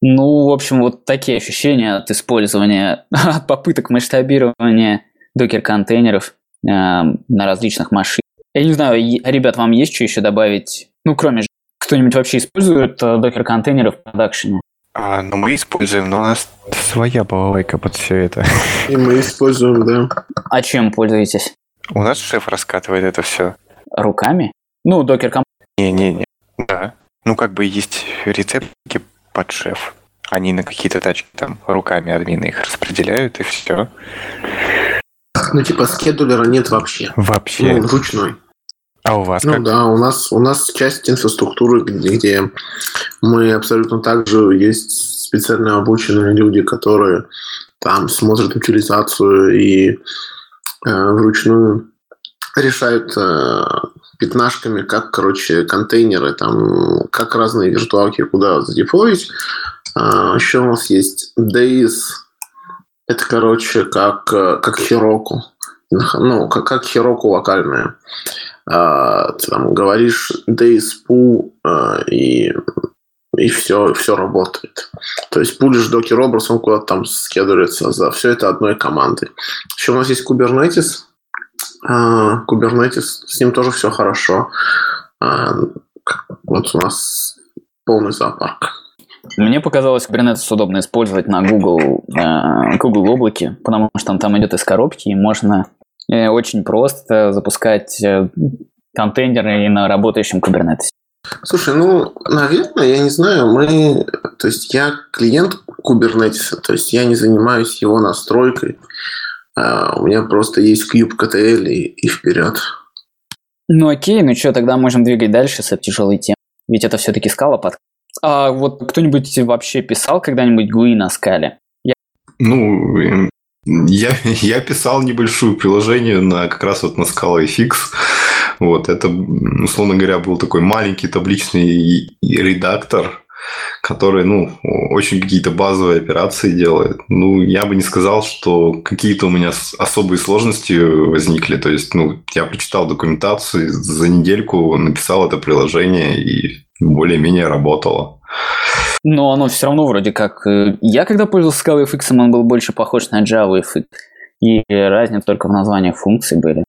Ну, в общем, вот такие ощущения от использования, от попыток масштабирования докер-контейнеров э, на различных машинах. Я не знаю, ребят, вам есть что еще добавить? Ну, кроме кто-нибудь вообще использует докер-контейнеры в продакшене? А, ну, мы используем, но у нас своя балалайка под все это. И мы используем, да. А чем пользуетесь? У нас шеф раскатывает это все. Руками? Ну, докер комп Не-не-не. Да. Ну, как бы есть рецептики под шеф. Они на какие-то тачки там руками админы их распределяют, и все. Ну, типа, скедулера нет вообще. Вообще. Ну, ручной. А у вас Ну как? да, у нас, у нас часть инфраструктуры, где, мы абсолютно так же есть специально обученные люди, которые там смотрят утилизацию и э, вручную решают э, пятнашками, как, короче, контейнеры, там, как разные виртуалки куда задеплоить. А, еще у нас есть Days, это, короче, как, э, как Heroku. Ну, как, как Heroku локальная. А, ты там говоришь Days Pool, а, и, и все, все работает. То есть пулишь докер образ, он куда-то там скедулится за все это одной командой. Еще у нас есть Kubernetes. А, Kubernetes, с ним тоже все хорошо. А, Вот у нас полный зоопарк. Мне показалось Kubernetes удобно использовать на Google, э, Google облаке, потому что он там идет из коробки, и можно э, очень просто запускать э, контейнеры и на работающем Kubernetes. Слушай, ну, наверное, я не знаю, мы, то есть я клиент Kubernetes, то есть я не занимаюсь его настройкой, а у меня просто есть kubectl и, и вперед. Ну окей, ну что, тогда можем двигать дальше с этой тяжелой темой. Ведь это все-таки скала под. А вот кто-нибудь вообще писал когда-нибудь GUI на скале? Ну, эм, я, я писал небольшое приложение на как раз вот на Scala FX. Вот, это, условно говоря, был такой маленький табличный редактор, который, ну, очень какие-то базовые операции делает. Ну, я бы не сказал, что какие-то у меня особые сложности возникли. То есть, ну, я прочитал документацию, за недельку написал это приложение и более-менее работало. Но оно все равно вроде как... э, Я когда пользовался Scala FX, он был больше похож на Java FX. И разница только в названиях функций были.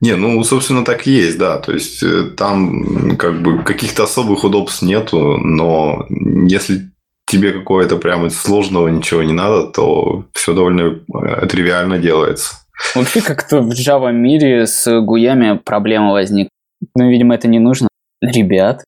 Не, ну, собственно, так и есть, да. То есть э, там как бы каких-то особых удобств нету, но если тебе какое-то прямо сложного ничего не надо, то все довольно э, тривиально делается. Вообще как-то в Java мире с гуями проблема возник. Ну, видимо, это не нужно. Ребят.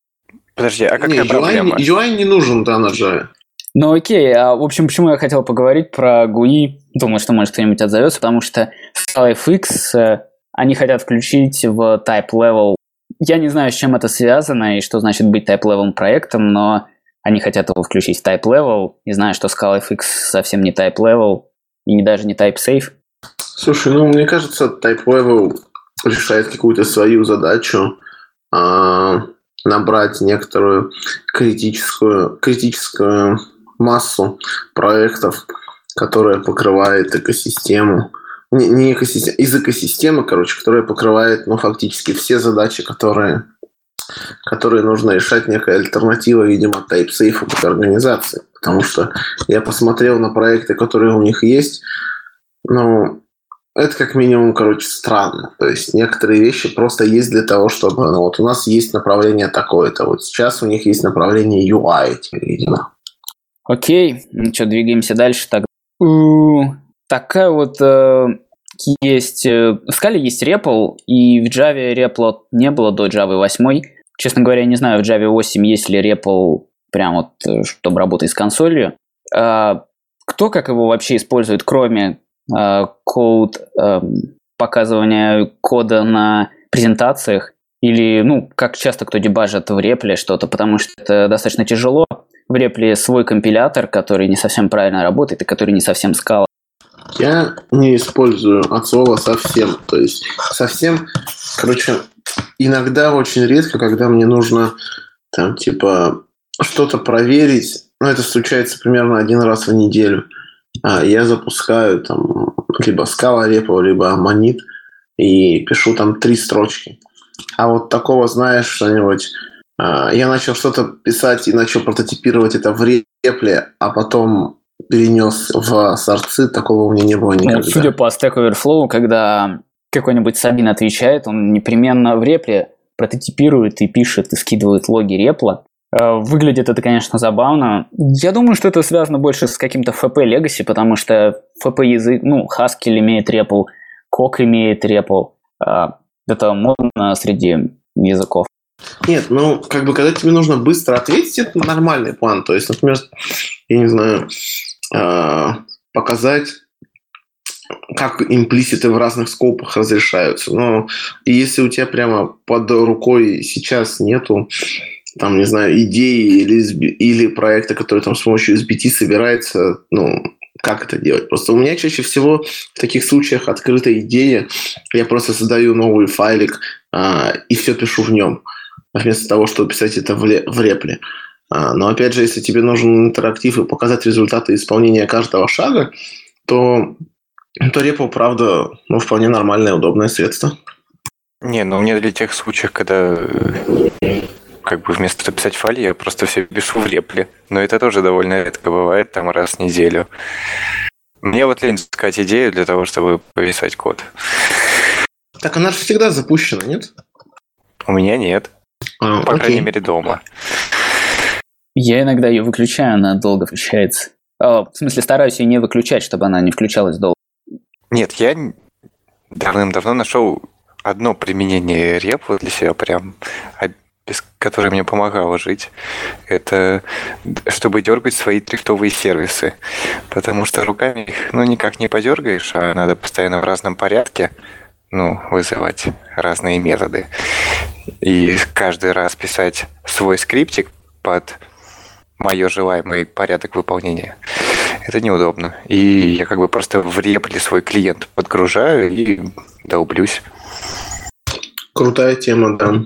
Подожди, а Не, какая UI, проблема? не- UI не нужен, да, на Java. Ну окей, а в общем, почему я хотел поговорить про GUI? Думаю, что может кто-нибудь отзовется, потому что Scala FX э, они хотят включить в type level. Я не знаю, с чем это связано и что значит быть type level проектом, но они хотят его включить в type level, и знаю, что Scala FX совсем не type level и не даже не type safe. Слушай, ну, мне кажется, Type Level решает какую-то свою задачу а, набрать некоторую критическую, критическую массу проектов, которая покрывает экосистему. Не, не экосистема, из экосистемы, короче, которая покрывает, ну, фактически все задачи, которые, которые нужно решать некая альтернатива, видимо, TypeSafe от организации. Потому что я посмотрел на проекты, которые у них есть, ну, это как минимум, короче, странно. То есть некоторые вещи просто есть для того, чтобы... Ну, вот у нас есть направление такое-то. Вот сейчас у них есть направление UI, видимо. Окей, ну что, двигаемся дальше тогда. Такая вот э, есть... э, В Scala есть REPL, и в Java REPL не было до Java 8. Честно говоря, я не знаю, в Java 8 есть ли REPL прям вот, э, чтобы работать с консолью. А, Кто как его вообще использует, кроме э, код, эм, показывания кода на презентациях? Или, ну, как часто кто дебажит в репле что-то, потому что это достаточно тяжело. В репле свой компилятор, который не совсем правильно работает и который не совсем скала. Я не использую от слова совсем. То есть совсем, короче, иногда очень редко, когда мне нужно там типа что-то проверить, ну это случается примерно один раз в неделю, а я запускаю там либо Scala Repo, либо Monit и пишу там три строчки. А вот такого, знаешь, что-нибудь а, я начал что-то писать и начал прототипировать это в репле, а потом перенес в сорцы, такого у меня не было Ну, никогда. судя по Stack Overflow, когда какой-нибудь Сабин отвечает, он непременно в репле прототипирует и пишет, и скидывает логи репла. Э, выглядит это, конечно, забавно. Я думаю, что это связано больше с каким-то FP Legacy, потому что FP язык, ну, Haskell имеет REPL, Кок имеет REPL. Э, это модно среди языков. Нет, ну, как бы, когда тебе нужно быстро ответить, это нормальный план. То есть, например, я не знаю, показать как имплиситы в разных скопах разрешаются. Но если у тебя прямо под рукой сейчас нету там, не знаю, идеи или, или проекта, который там с помощью SBT собирается, ну, как это делать. Просто у меня чаще всего в таких случаях открытая идея, я просто создаю новый файлик а, и все пишу в нем, вместо того, чтобы писать это в, ле, в репле. А, но опять же, если тебе нужен интерактив и показать результаты исполнения каждого шага, то, то репо, правда, ну, вполне нормальное, удобное средство. Не, ну мне для тех случаев, когда как бы вместо писать файле, я просто все пишу в репле. Но это тоже довольно редко бывает, там раз в неделю. Мне вот лень искать идею для того, чтобы повисать код. Так она же всегда запущена, нет? У меня нет. А, По окей. крайней мере, дома. Я иногда ее выключаю, она долго включается. О, в смысле, стараюсь ее не выключать, чтобы она не включалась долго. Нет, я давным-давно нашел одно применение репу для себя прям без которой мне помогало жить, это чтобы дергать свои трифтовые сервисы. Потому что руками их ну, никак не подергаешь, а надо постоянно в разном порядке ну, вызывать разные методы. И каждый раз писать свой скриптик под мое желаемый порядок выполнения. Это неудобно. И я как бы просто в репле свой клиент подгружаю и долблюсь. Крутая тема, да.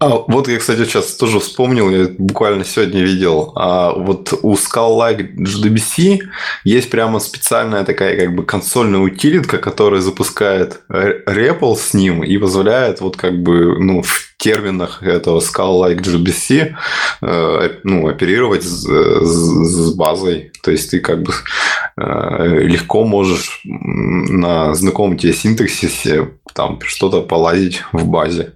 А, вот я, кстати, сейчас тоже вспомнил, я буквально сегодня видел. А, вот у Skull-like JDBC есть прямо специальная такая как бы консольная утилитка, которая запускает REPL с ним и позволяет вот как бы ну, в терминах этого Skull-like JDBC э, ну, оперировать с, с, базой. То есть ты как бы э, легко можешь на знакомом тебе синтаксисе там что-то полазить в базе.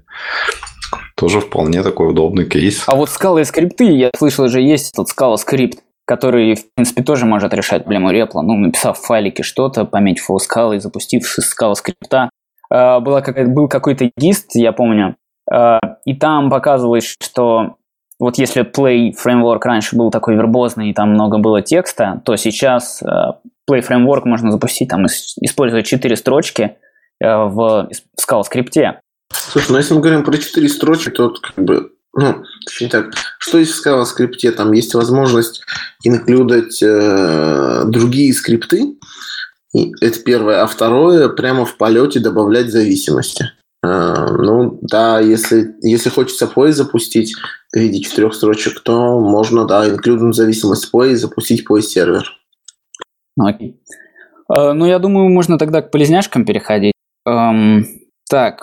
Тоже вполне такой удобный кейс. А вот скалы и скрипты, я слышал, уже есть этот скала скрипт, который, в принципе, тоже может решать проблему репла. Ну, написав в файлике что-то, пометь фол скалы и запустив скала скрипта. А, была был какой-то гист, я помню, а, и там показывалось, что вот если Play Framework раньше был такой вербозный, и там много было текста, то сейчас а, Play Framework можно запустить, там, используя четыре строчки в Scala скрипте. Слушай, ну если мы говорим про четыре строчки, то как бы, ну, точнее так, что есть в скрипте? Там есть возможность инклюдать э, другие скрипты, и это первое. А второе, прямо в полете добавлять зависимости. Э, ну, да, если, если хочется Play запустить в виде четырех строчек, то можно, да, инклюднуть зависимость Play запустить Play сервер. Ну, окей. Э, ну, я думаю, можно тогда к полезняшкам переходить. Эм, так,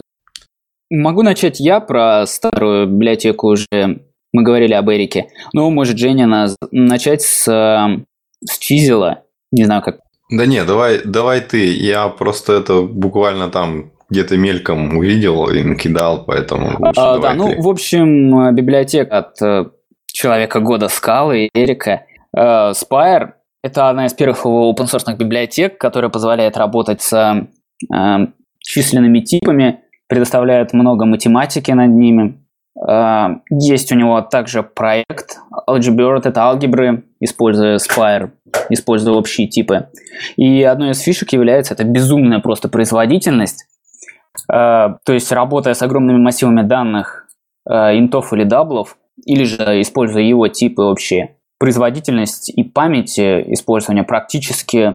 Могу начать я про старую библиотеку уже. Мы говорили об Эрике. Ну, может, Женя нас начать с, с Чизела. Не знаю, как. Да не, давай, давай ты. Я просто это буквально там где-то мельком увидел и накидал, поэтому лучше а, Да, ну, в общем, библиотека от э, Человека года Скалы, Эрика. Э, Spire – это одна из первых open source библиотек, которая позволяет работать с э, численными типами, предоставляет много математики над ними. А, есть у него также проект Algebird, это алгебры, используя Spire, используя общие типы. И одной из фишек является это безумная просто производительность. А, то есть, работая с огромными массивами данных, а, интов или даблов, или же используя его типы общие, производительность и память использования практически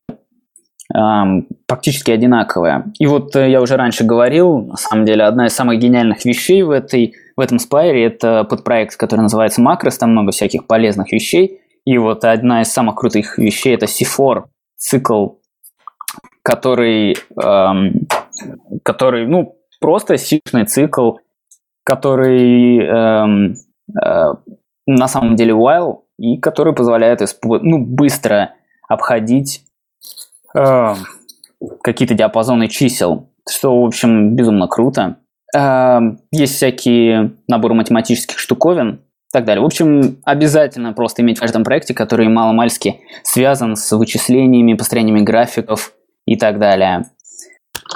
практически одинаковая. И вот э, я уже раньше говорил, на самом деле, одна из самых гениальных вещей в, этой, в этом спайре – это подпроект, который называется Macros, там много всяких полезных вещей. И вот одна из самых крутых вещей – это C4, цикл, который, эм, который ну, просто сишный цикл, который эм, э, на самом деле while, и который позволяет ну, быстро обходить э, какие-то диапазоны чисел, что, в общем, безумно круто. Э, есть всякие наборы математических штуковин, так далее. В общем, обязательно просто иметь в каждом проекте, который маломальски связан с вычислениями, построениями графиков и так далее.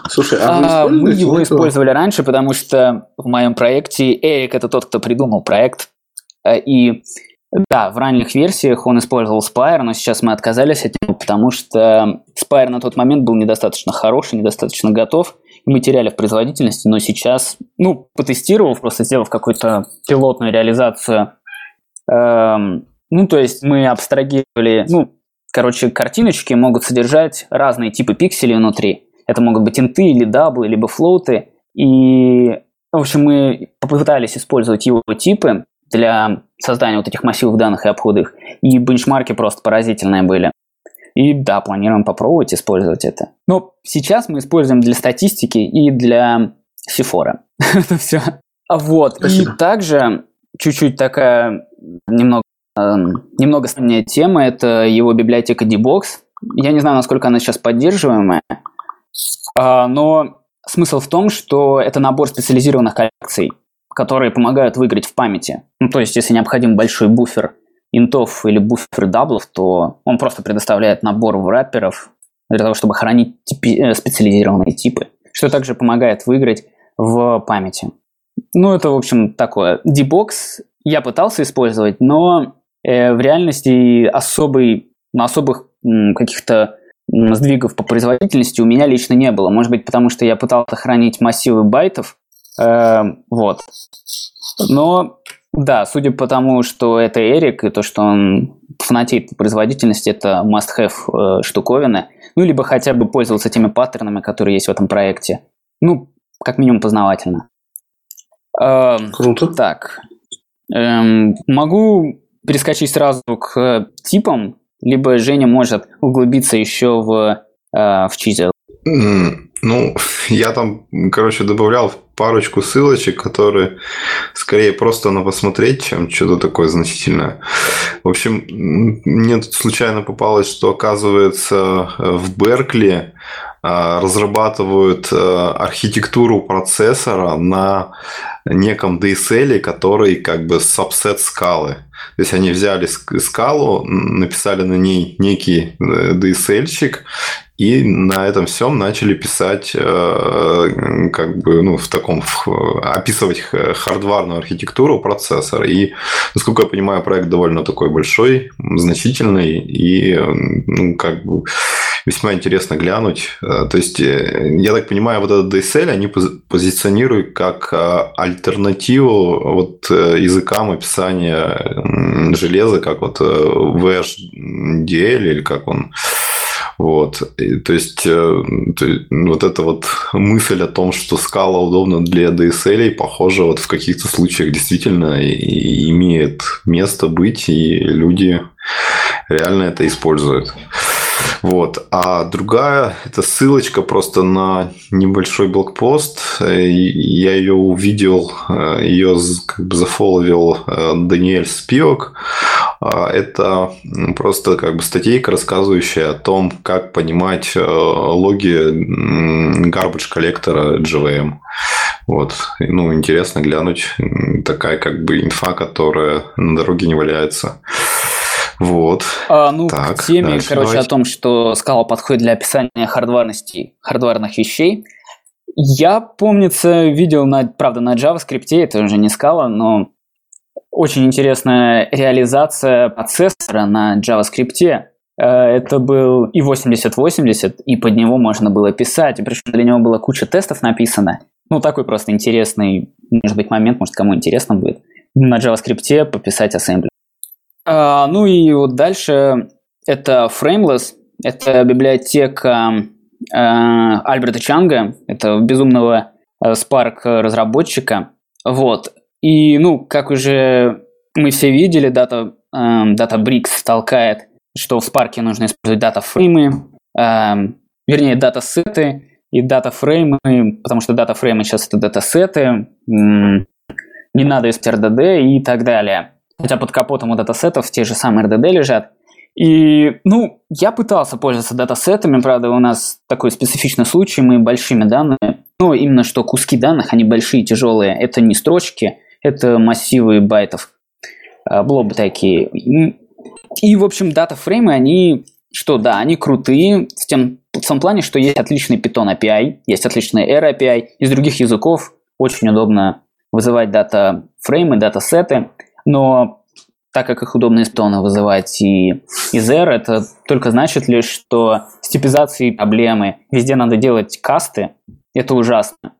Слушай, а, а мы его использовали раньше, потому что в моем проекте Эрик это тот, кто придумал проект. Э, и да, в ранних версиях он использовал Spire, но сейчас мы отказались от него, потому что Spire на тот момент был недостаточно хороший, недостаточно готов, и мы теряли в производительности, но сейчас, ну, потестировав, просто сделав какую-то пилотную реализацию, эм, ну, то есть мы абстрагировали, ну, короче, картиночки могут содержать разные типы пикселей внутри. Это могут быть инты или даблы, либо флоуты. И, в общем, мы попытались использовать его типы, для создания вот этих массивов данных и обхода их. И бенчмарки просто поразительные были. И да, планируем попробовать использовать это. Но сейчас мы используем для статистики и для Сифора. это все. Вот. Спасибо. И также чуть-чуть такая немного э, немного странная тема – это его библиотека Dbox. Я не знаю, насколько она сейчас поддерживаемая, э, но смысл в том, что это набор специализированных коллекций которые помогают выиграть в памяти. Ну, то есть, если необходим большой буфер интов или буфер даблов, то он просто предоставляет набор врапперов для того, чтобы хранить типи, э, специализированные типы, что также помогает выиграть в памяти. Ну, это, в общем, такое. Debox я пытался использовать, но э, в реальности особый, на особых м, каких-то сдвигов по производительности у меня лично не было. Может быть, потому что я пытался хранить массивы байтов, вот. Но, да, судя по тому, что это Эрик, и то, что он фанатеет по производительности, это must-have э, штуковины. Ну, либо хотя бы пользоваться теми паттернами, которые есть в этом проекте. Ну, как минимум познавательно. Эм, Круто. Так. Эм, могу перескочить сразу к типам, либо Женя может углубиться еще в, э, в чизел. Ну, я там, короче, добавлял парочку ссылочек, которые скорее просто на посмотреть, чем что-то такое значительное. В общем, мне тут случайно попалось, что оказывается в Беркли а, разрабатывают а, архитектуру процессора на неком DSL, который как бы сабсет скалы. То есть они взяли скалу, написали на ней некий э, DSL-щик и на этом всем начали писать, э, как бы, ну, в таком, описывать хардварную архитектуру процессора. И, насколько я понимаю, проект довольно такой большой, значительный, и, ну, как бы, весьма интересно глянуть. Э, то есть, э, я так понимаю, вот этот DSL они позиционируют как альтернативу вот языкам описания железа, как вот VHDL или как он вот. И, то есть, э, вот эта вот мысль о том, что скала удобна для DSL, похоже, вот в каких-то случаях действительно имеет место быть, и люди реально это используют. Вот. А другая – это ссылочка просто на небольшой блокпост. Я ее увидел, ее как бы зафоловил э, Даниэль Спивок. А, это просто как бы статейка, рассказывающая о том, как понимать э, логи garbage коллектора JVM. Вот. Ну, интересно глянуть. Такая как бы инфа, которая на дороге не валяется. Вот. А, ну, так, к теме, дальше, короче, давайте. о том, что скала подходит для описания хардварности, хардварных вещей. Я, помнится, видел, на, правда, на JavaScript, это уже не скала, но очень интересная реализация процессора на JavaScript. Э, это был и 8080, и под него можно было писать, и причем для него была куча тестов написано. Ну, такой просто интересный, может быть, момент, может, кому интересно будет. На JavaScript пописать ассемблер. А, ну и вот дальше это Frameless, это библиотека э, Альберта Чанга, это безумного э, Spark разработчика. Вот. И, ну, как уже мы все видели, Data, э, Databricks толкает, что в Spark нужно использовать датафреймы, э, вернее, датасеты и датафреймы, потому что датафреймы сейчас это датасеты, э, не надо использовать RDD и так далее. Хотя под капотом у датасетов те же самые RDD лежат. И, ну, я пытался пользоваться датасетами, правда, у нас такой специфичный случай, мы большими данными, ну, именно что куски данных, они большие, тяжелые, это не строчки, это массивы байтов. блобы такие. И, в общем, дата-фреймы, они, что да, они крутые в, тем, в том плане, что есть отличный Python API, есть отличный R API, из других языков очень удобно вызывать дата-фреймы, дата-сеты, но так как их удобно из Python вызывать и из R, это только значит лишь, что с типизацией проблемы везде надо делать касты, это ужасно.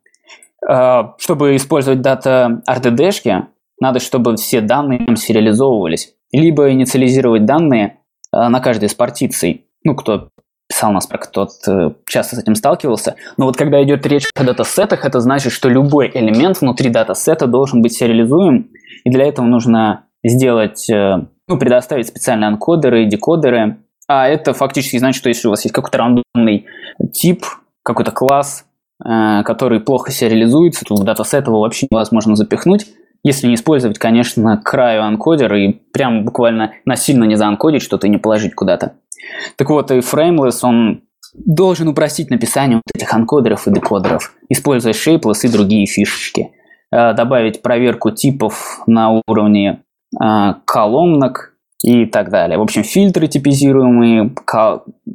А, чтобы использовать дата RDD-шки, надо, чтобы все данные сериализовывались либо инициализировать данные э, на каждой из партиций. Ну, кто писал нас про тот э, часто с этим сталкивался. Но вот когда идет речь о датасетах, это значит, что любой элемент внутри датасета должен быть сериализуем, и для этого нужно сделать, э, ну, предоставить специальные анкодеры, декодеры. А это фактически значит, что если у вас есть какой-то рандомный тип, какой-то класс, который плохо сериализуется, то в датасет его вообще невозможно запихнуть. Если не использовать, конечно, краю анкодер и прям буквально насильно не заанкодить что-то и не положить куда-то. Так вот, и Frameless, он должен упростить написание вот этих анкодеров и декодеров, используя Shapeless и другие фишечки. Э, добавить проверку типов на уровне э, колонок и так далее. В общем, фильтры типизируемые,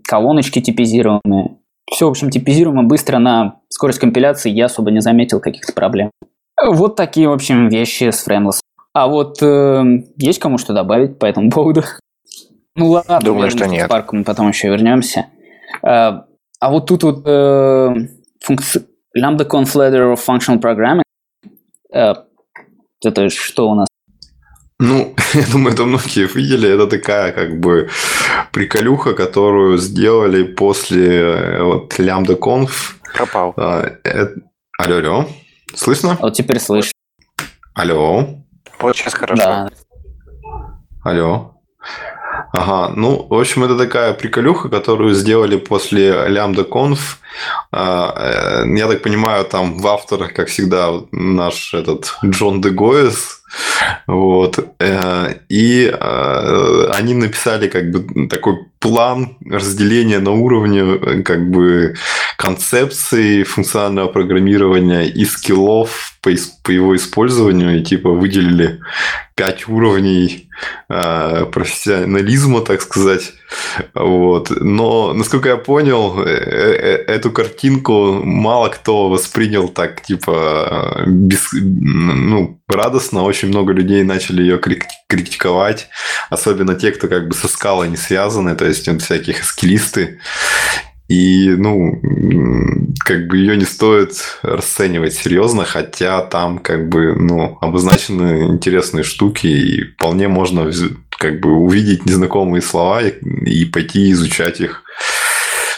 колоночки типизируемые. Все, в общем, типизируемо быстро на скорость компиляции я особо не заметил каких-то проблем. Вот такие, в общем, вещи с Frameless. А вот э, есть кому что добавить по этому поводу? Ну ладно, думаю, что нет. К мы потом еще вернемся. А, а вот тут вот э, функци... Lambda Conf Ladder of Functional Programming. Э, это что у нас? Ну, я думаю, это многие видели. Это такая как бы приколюха, которую сделали после э, вот Lambda Conf. Пропал. А, это... Алло, алло. Слышно? Вот теперь слышно. Алло. Вот сейчас хорошо. Да. Алло. Ага, ну, в общем, это такая приколюха, которую сделали после Lambda Conf. А, э, я так понимаю, там в авторах, как всегда, наш этот Джон Дегоес. Вот. Э, и э, они написали как бы такой план разделения на уровне как бы концепции функционального программирования и скиллов по, по его использованию, и типа выделили пять уровней э, профессионализма, так сказать. Вот. Но, насколько я понял, э, э, эту картинку мало кто воспринял так, типа, без, ну, радостно. Очень много людей начали ее критиковать. Особенно те, кто как бы со скалой не связаны, то есть всяких скиллисты. И, ну, как бы ее не стоит расценивать серьезно, хотя там как бы, ну, обозначены интересные штуки, и вполне можно как бы увидеть незнакомые слова и, и пойти изучать их.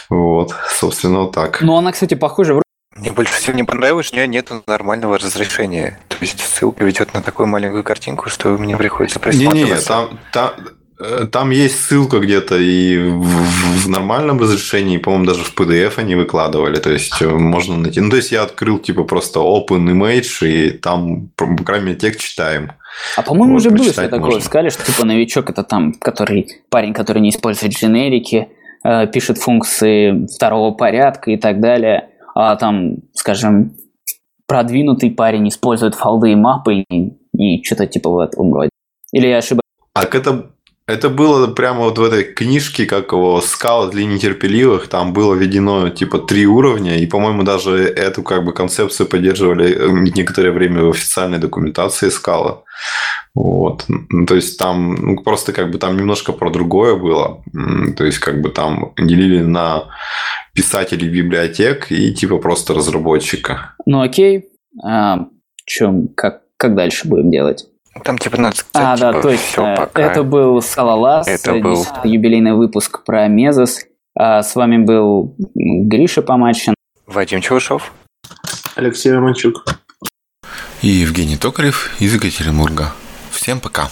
Вот, собственно, вот так. Ну, она, кстати, похожа мне больше всего не понравилось, у нее нет нормального разрешения. То есть ссылка ведет на такую маленькую картинку, что мне приходится присматриваться. Не-не, там, там, там есть ссылка где-то и в, в нормальном разрешении, по-моему, даже в PDF они выкладывали, то есть э, можно найти. Ну, то есть я открыл типа просто Open Image, и там, по крайней мере, текст читаем. А по-моему, вот, уже было что такое. Можно. Сказали, что типа новичок это там, который парень, который не использует дженерики, э, пишет функции второго порядка и так далее. А там, скажем, продвинутый парень использует фолды и мапы и, и что-то типа в этом роде. Или я ошибаюсь? А это это было прямо вот в этой книжке, как его «Скала для нетерпеливых», там было введено типа три уровня, и, по-моему, даже эту как бы концепцию поддерживали э, некоторое время в официальной документации «Скала». Вот. То есть там ну, просто как бы там немножко про другое было. То есть как бы там делили на писателей библиотек и типа просто разработчика. Ну окей. А, чем, как, как дальше будем делать? Там типа надо сказать, А, типа, да, точно. Пока. Это был Салалас, Это был... юбилейный выпуск про Мезос. А с вами был Гриша Помачин. Вадим Чувашов. Алексей Романчук. И Евгений Токарев из Екатеринбурга. Всем пока.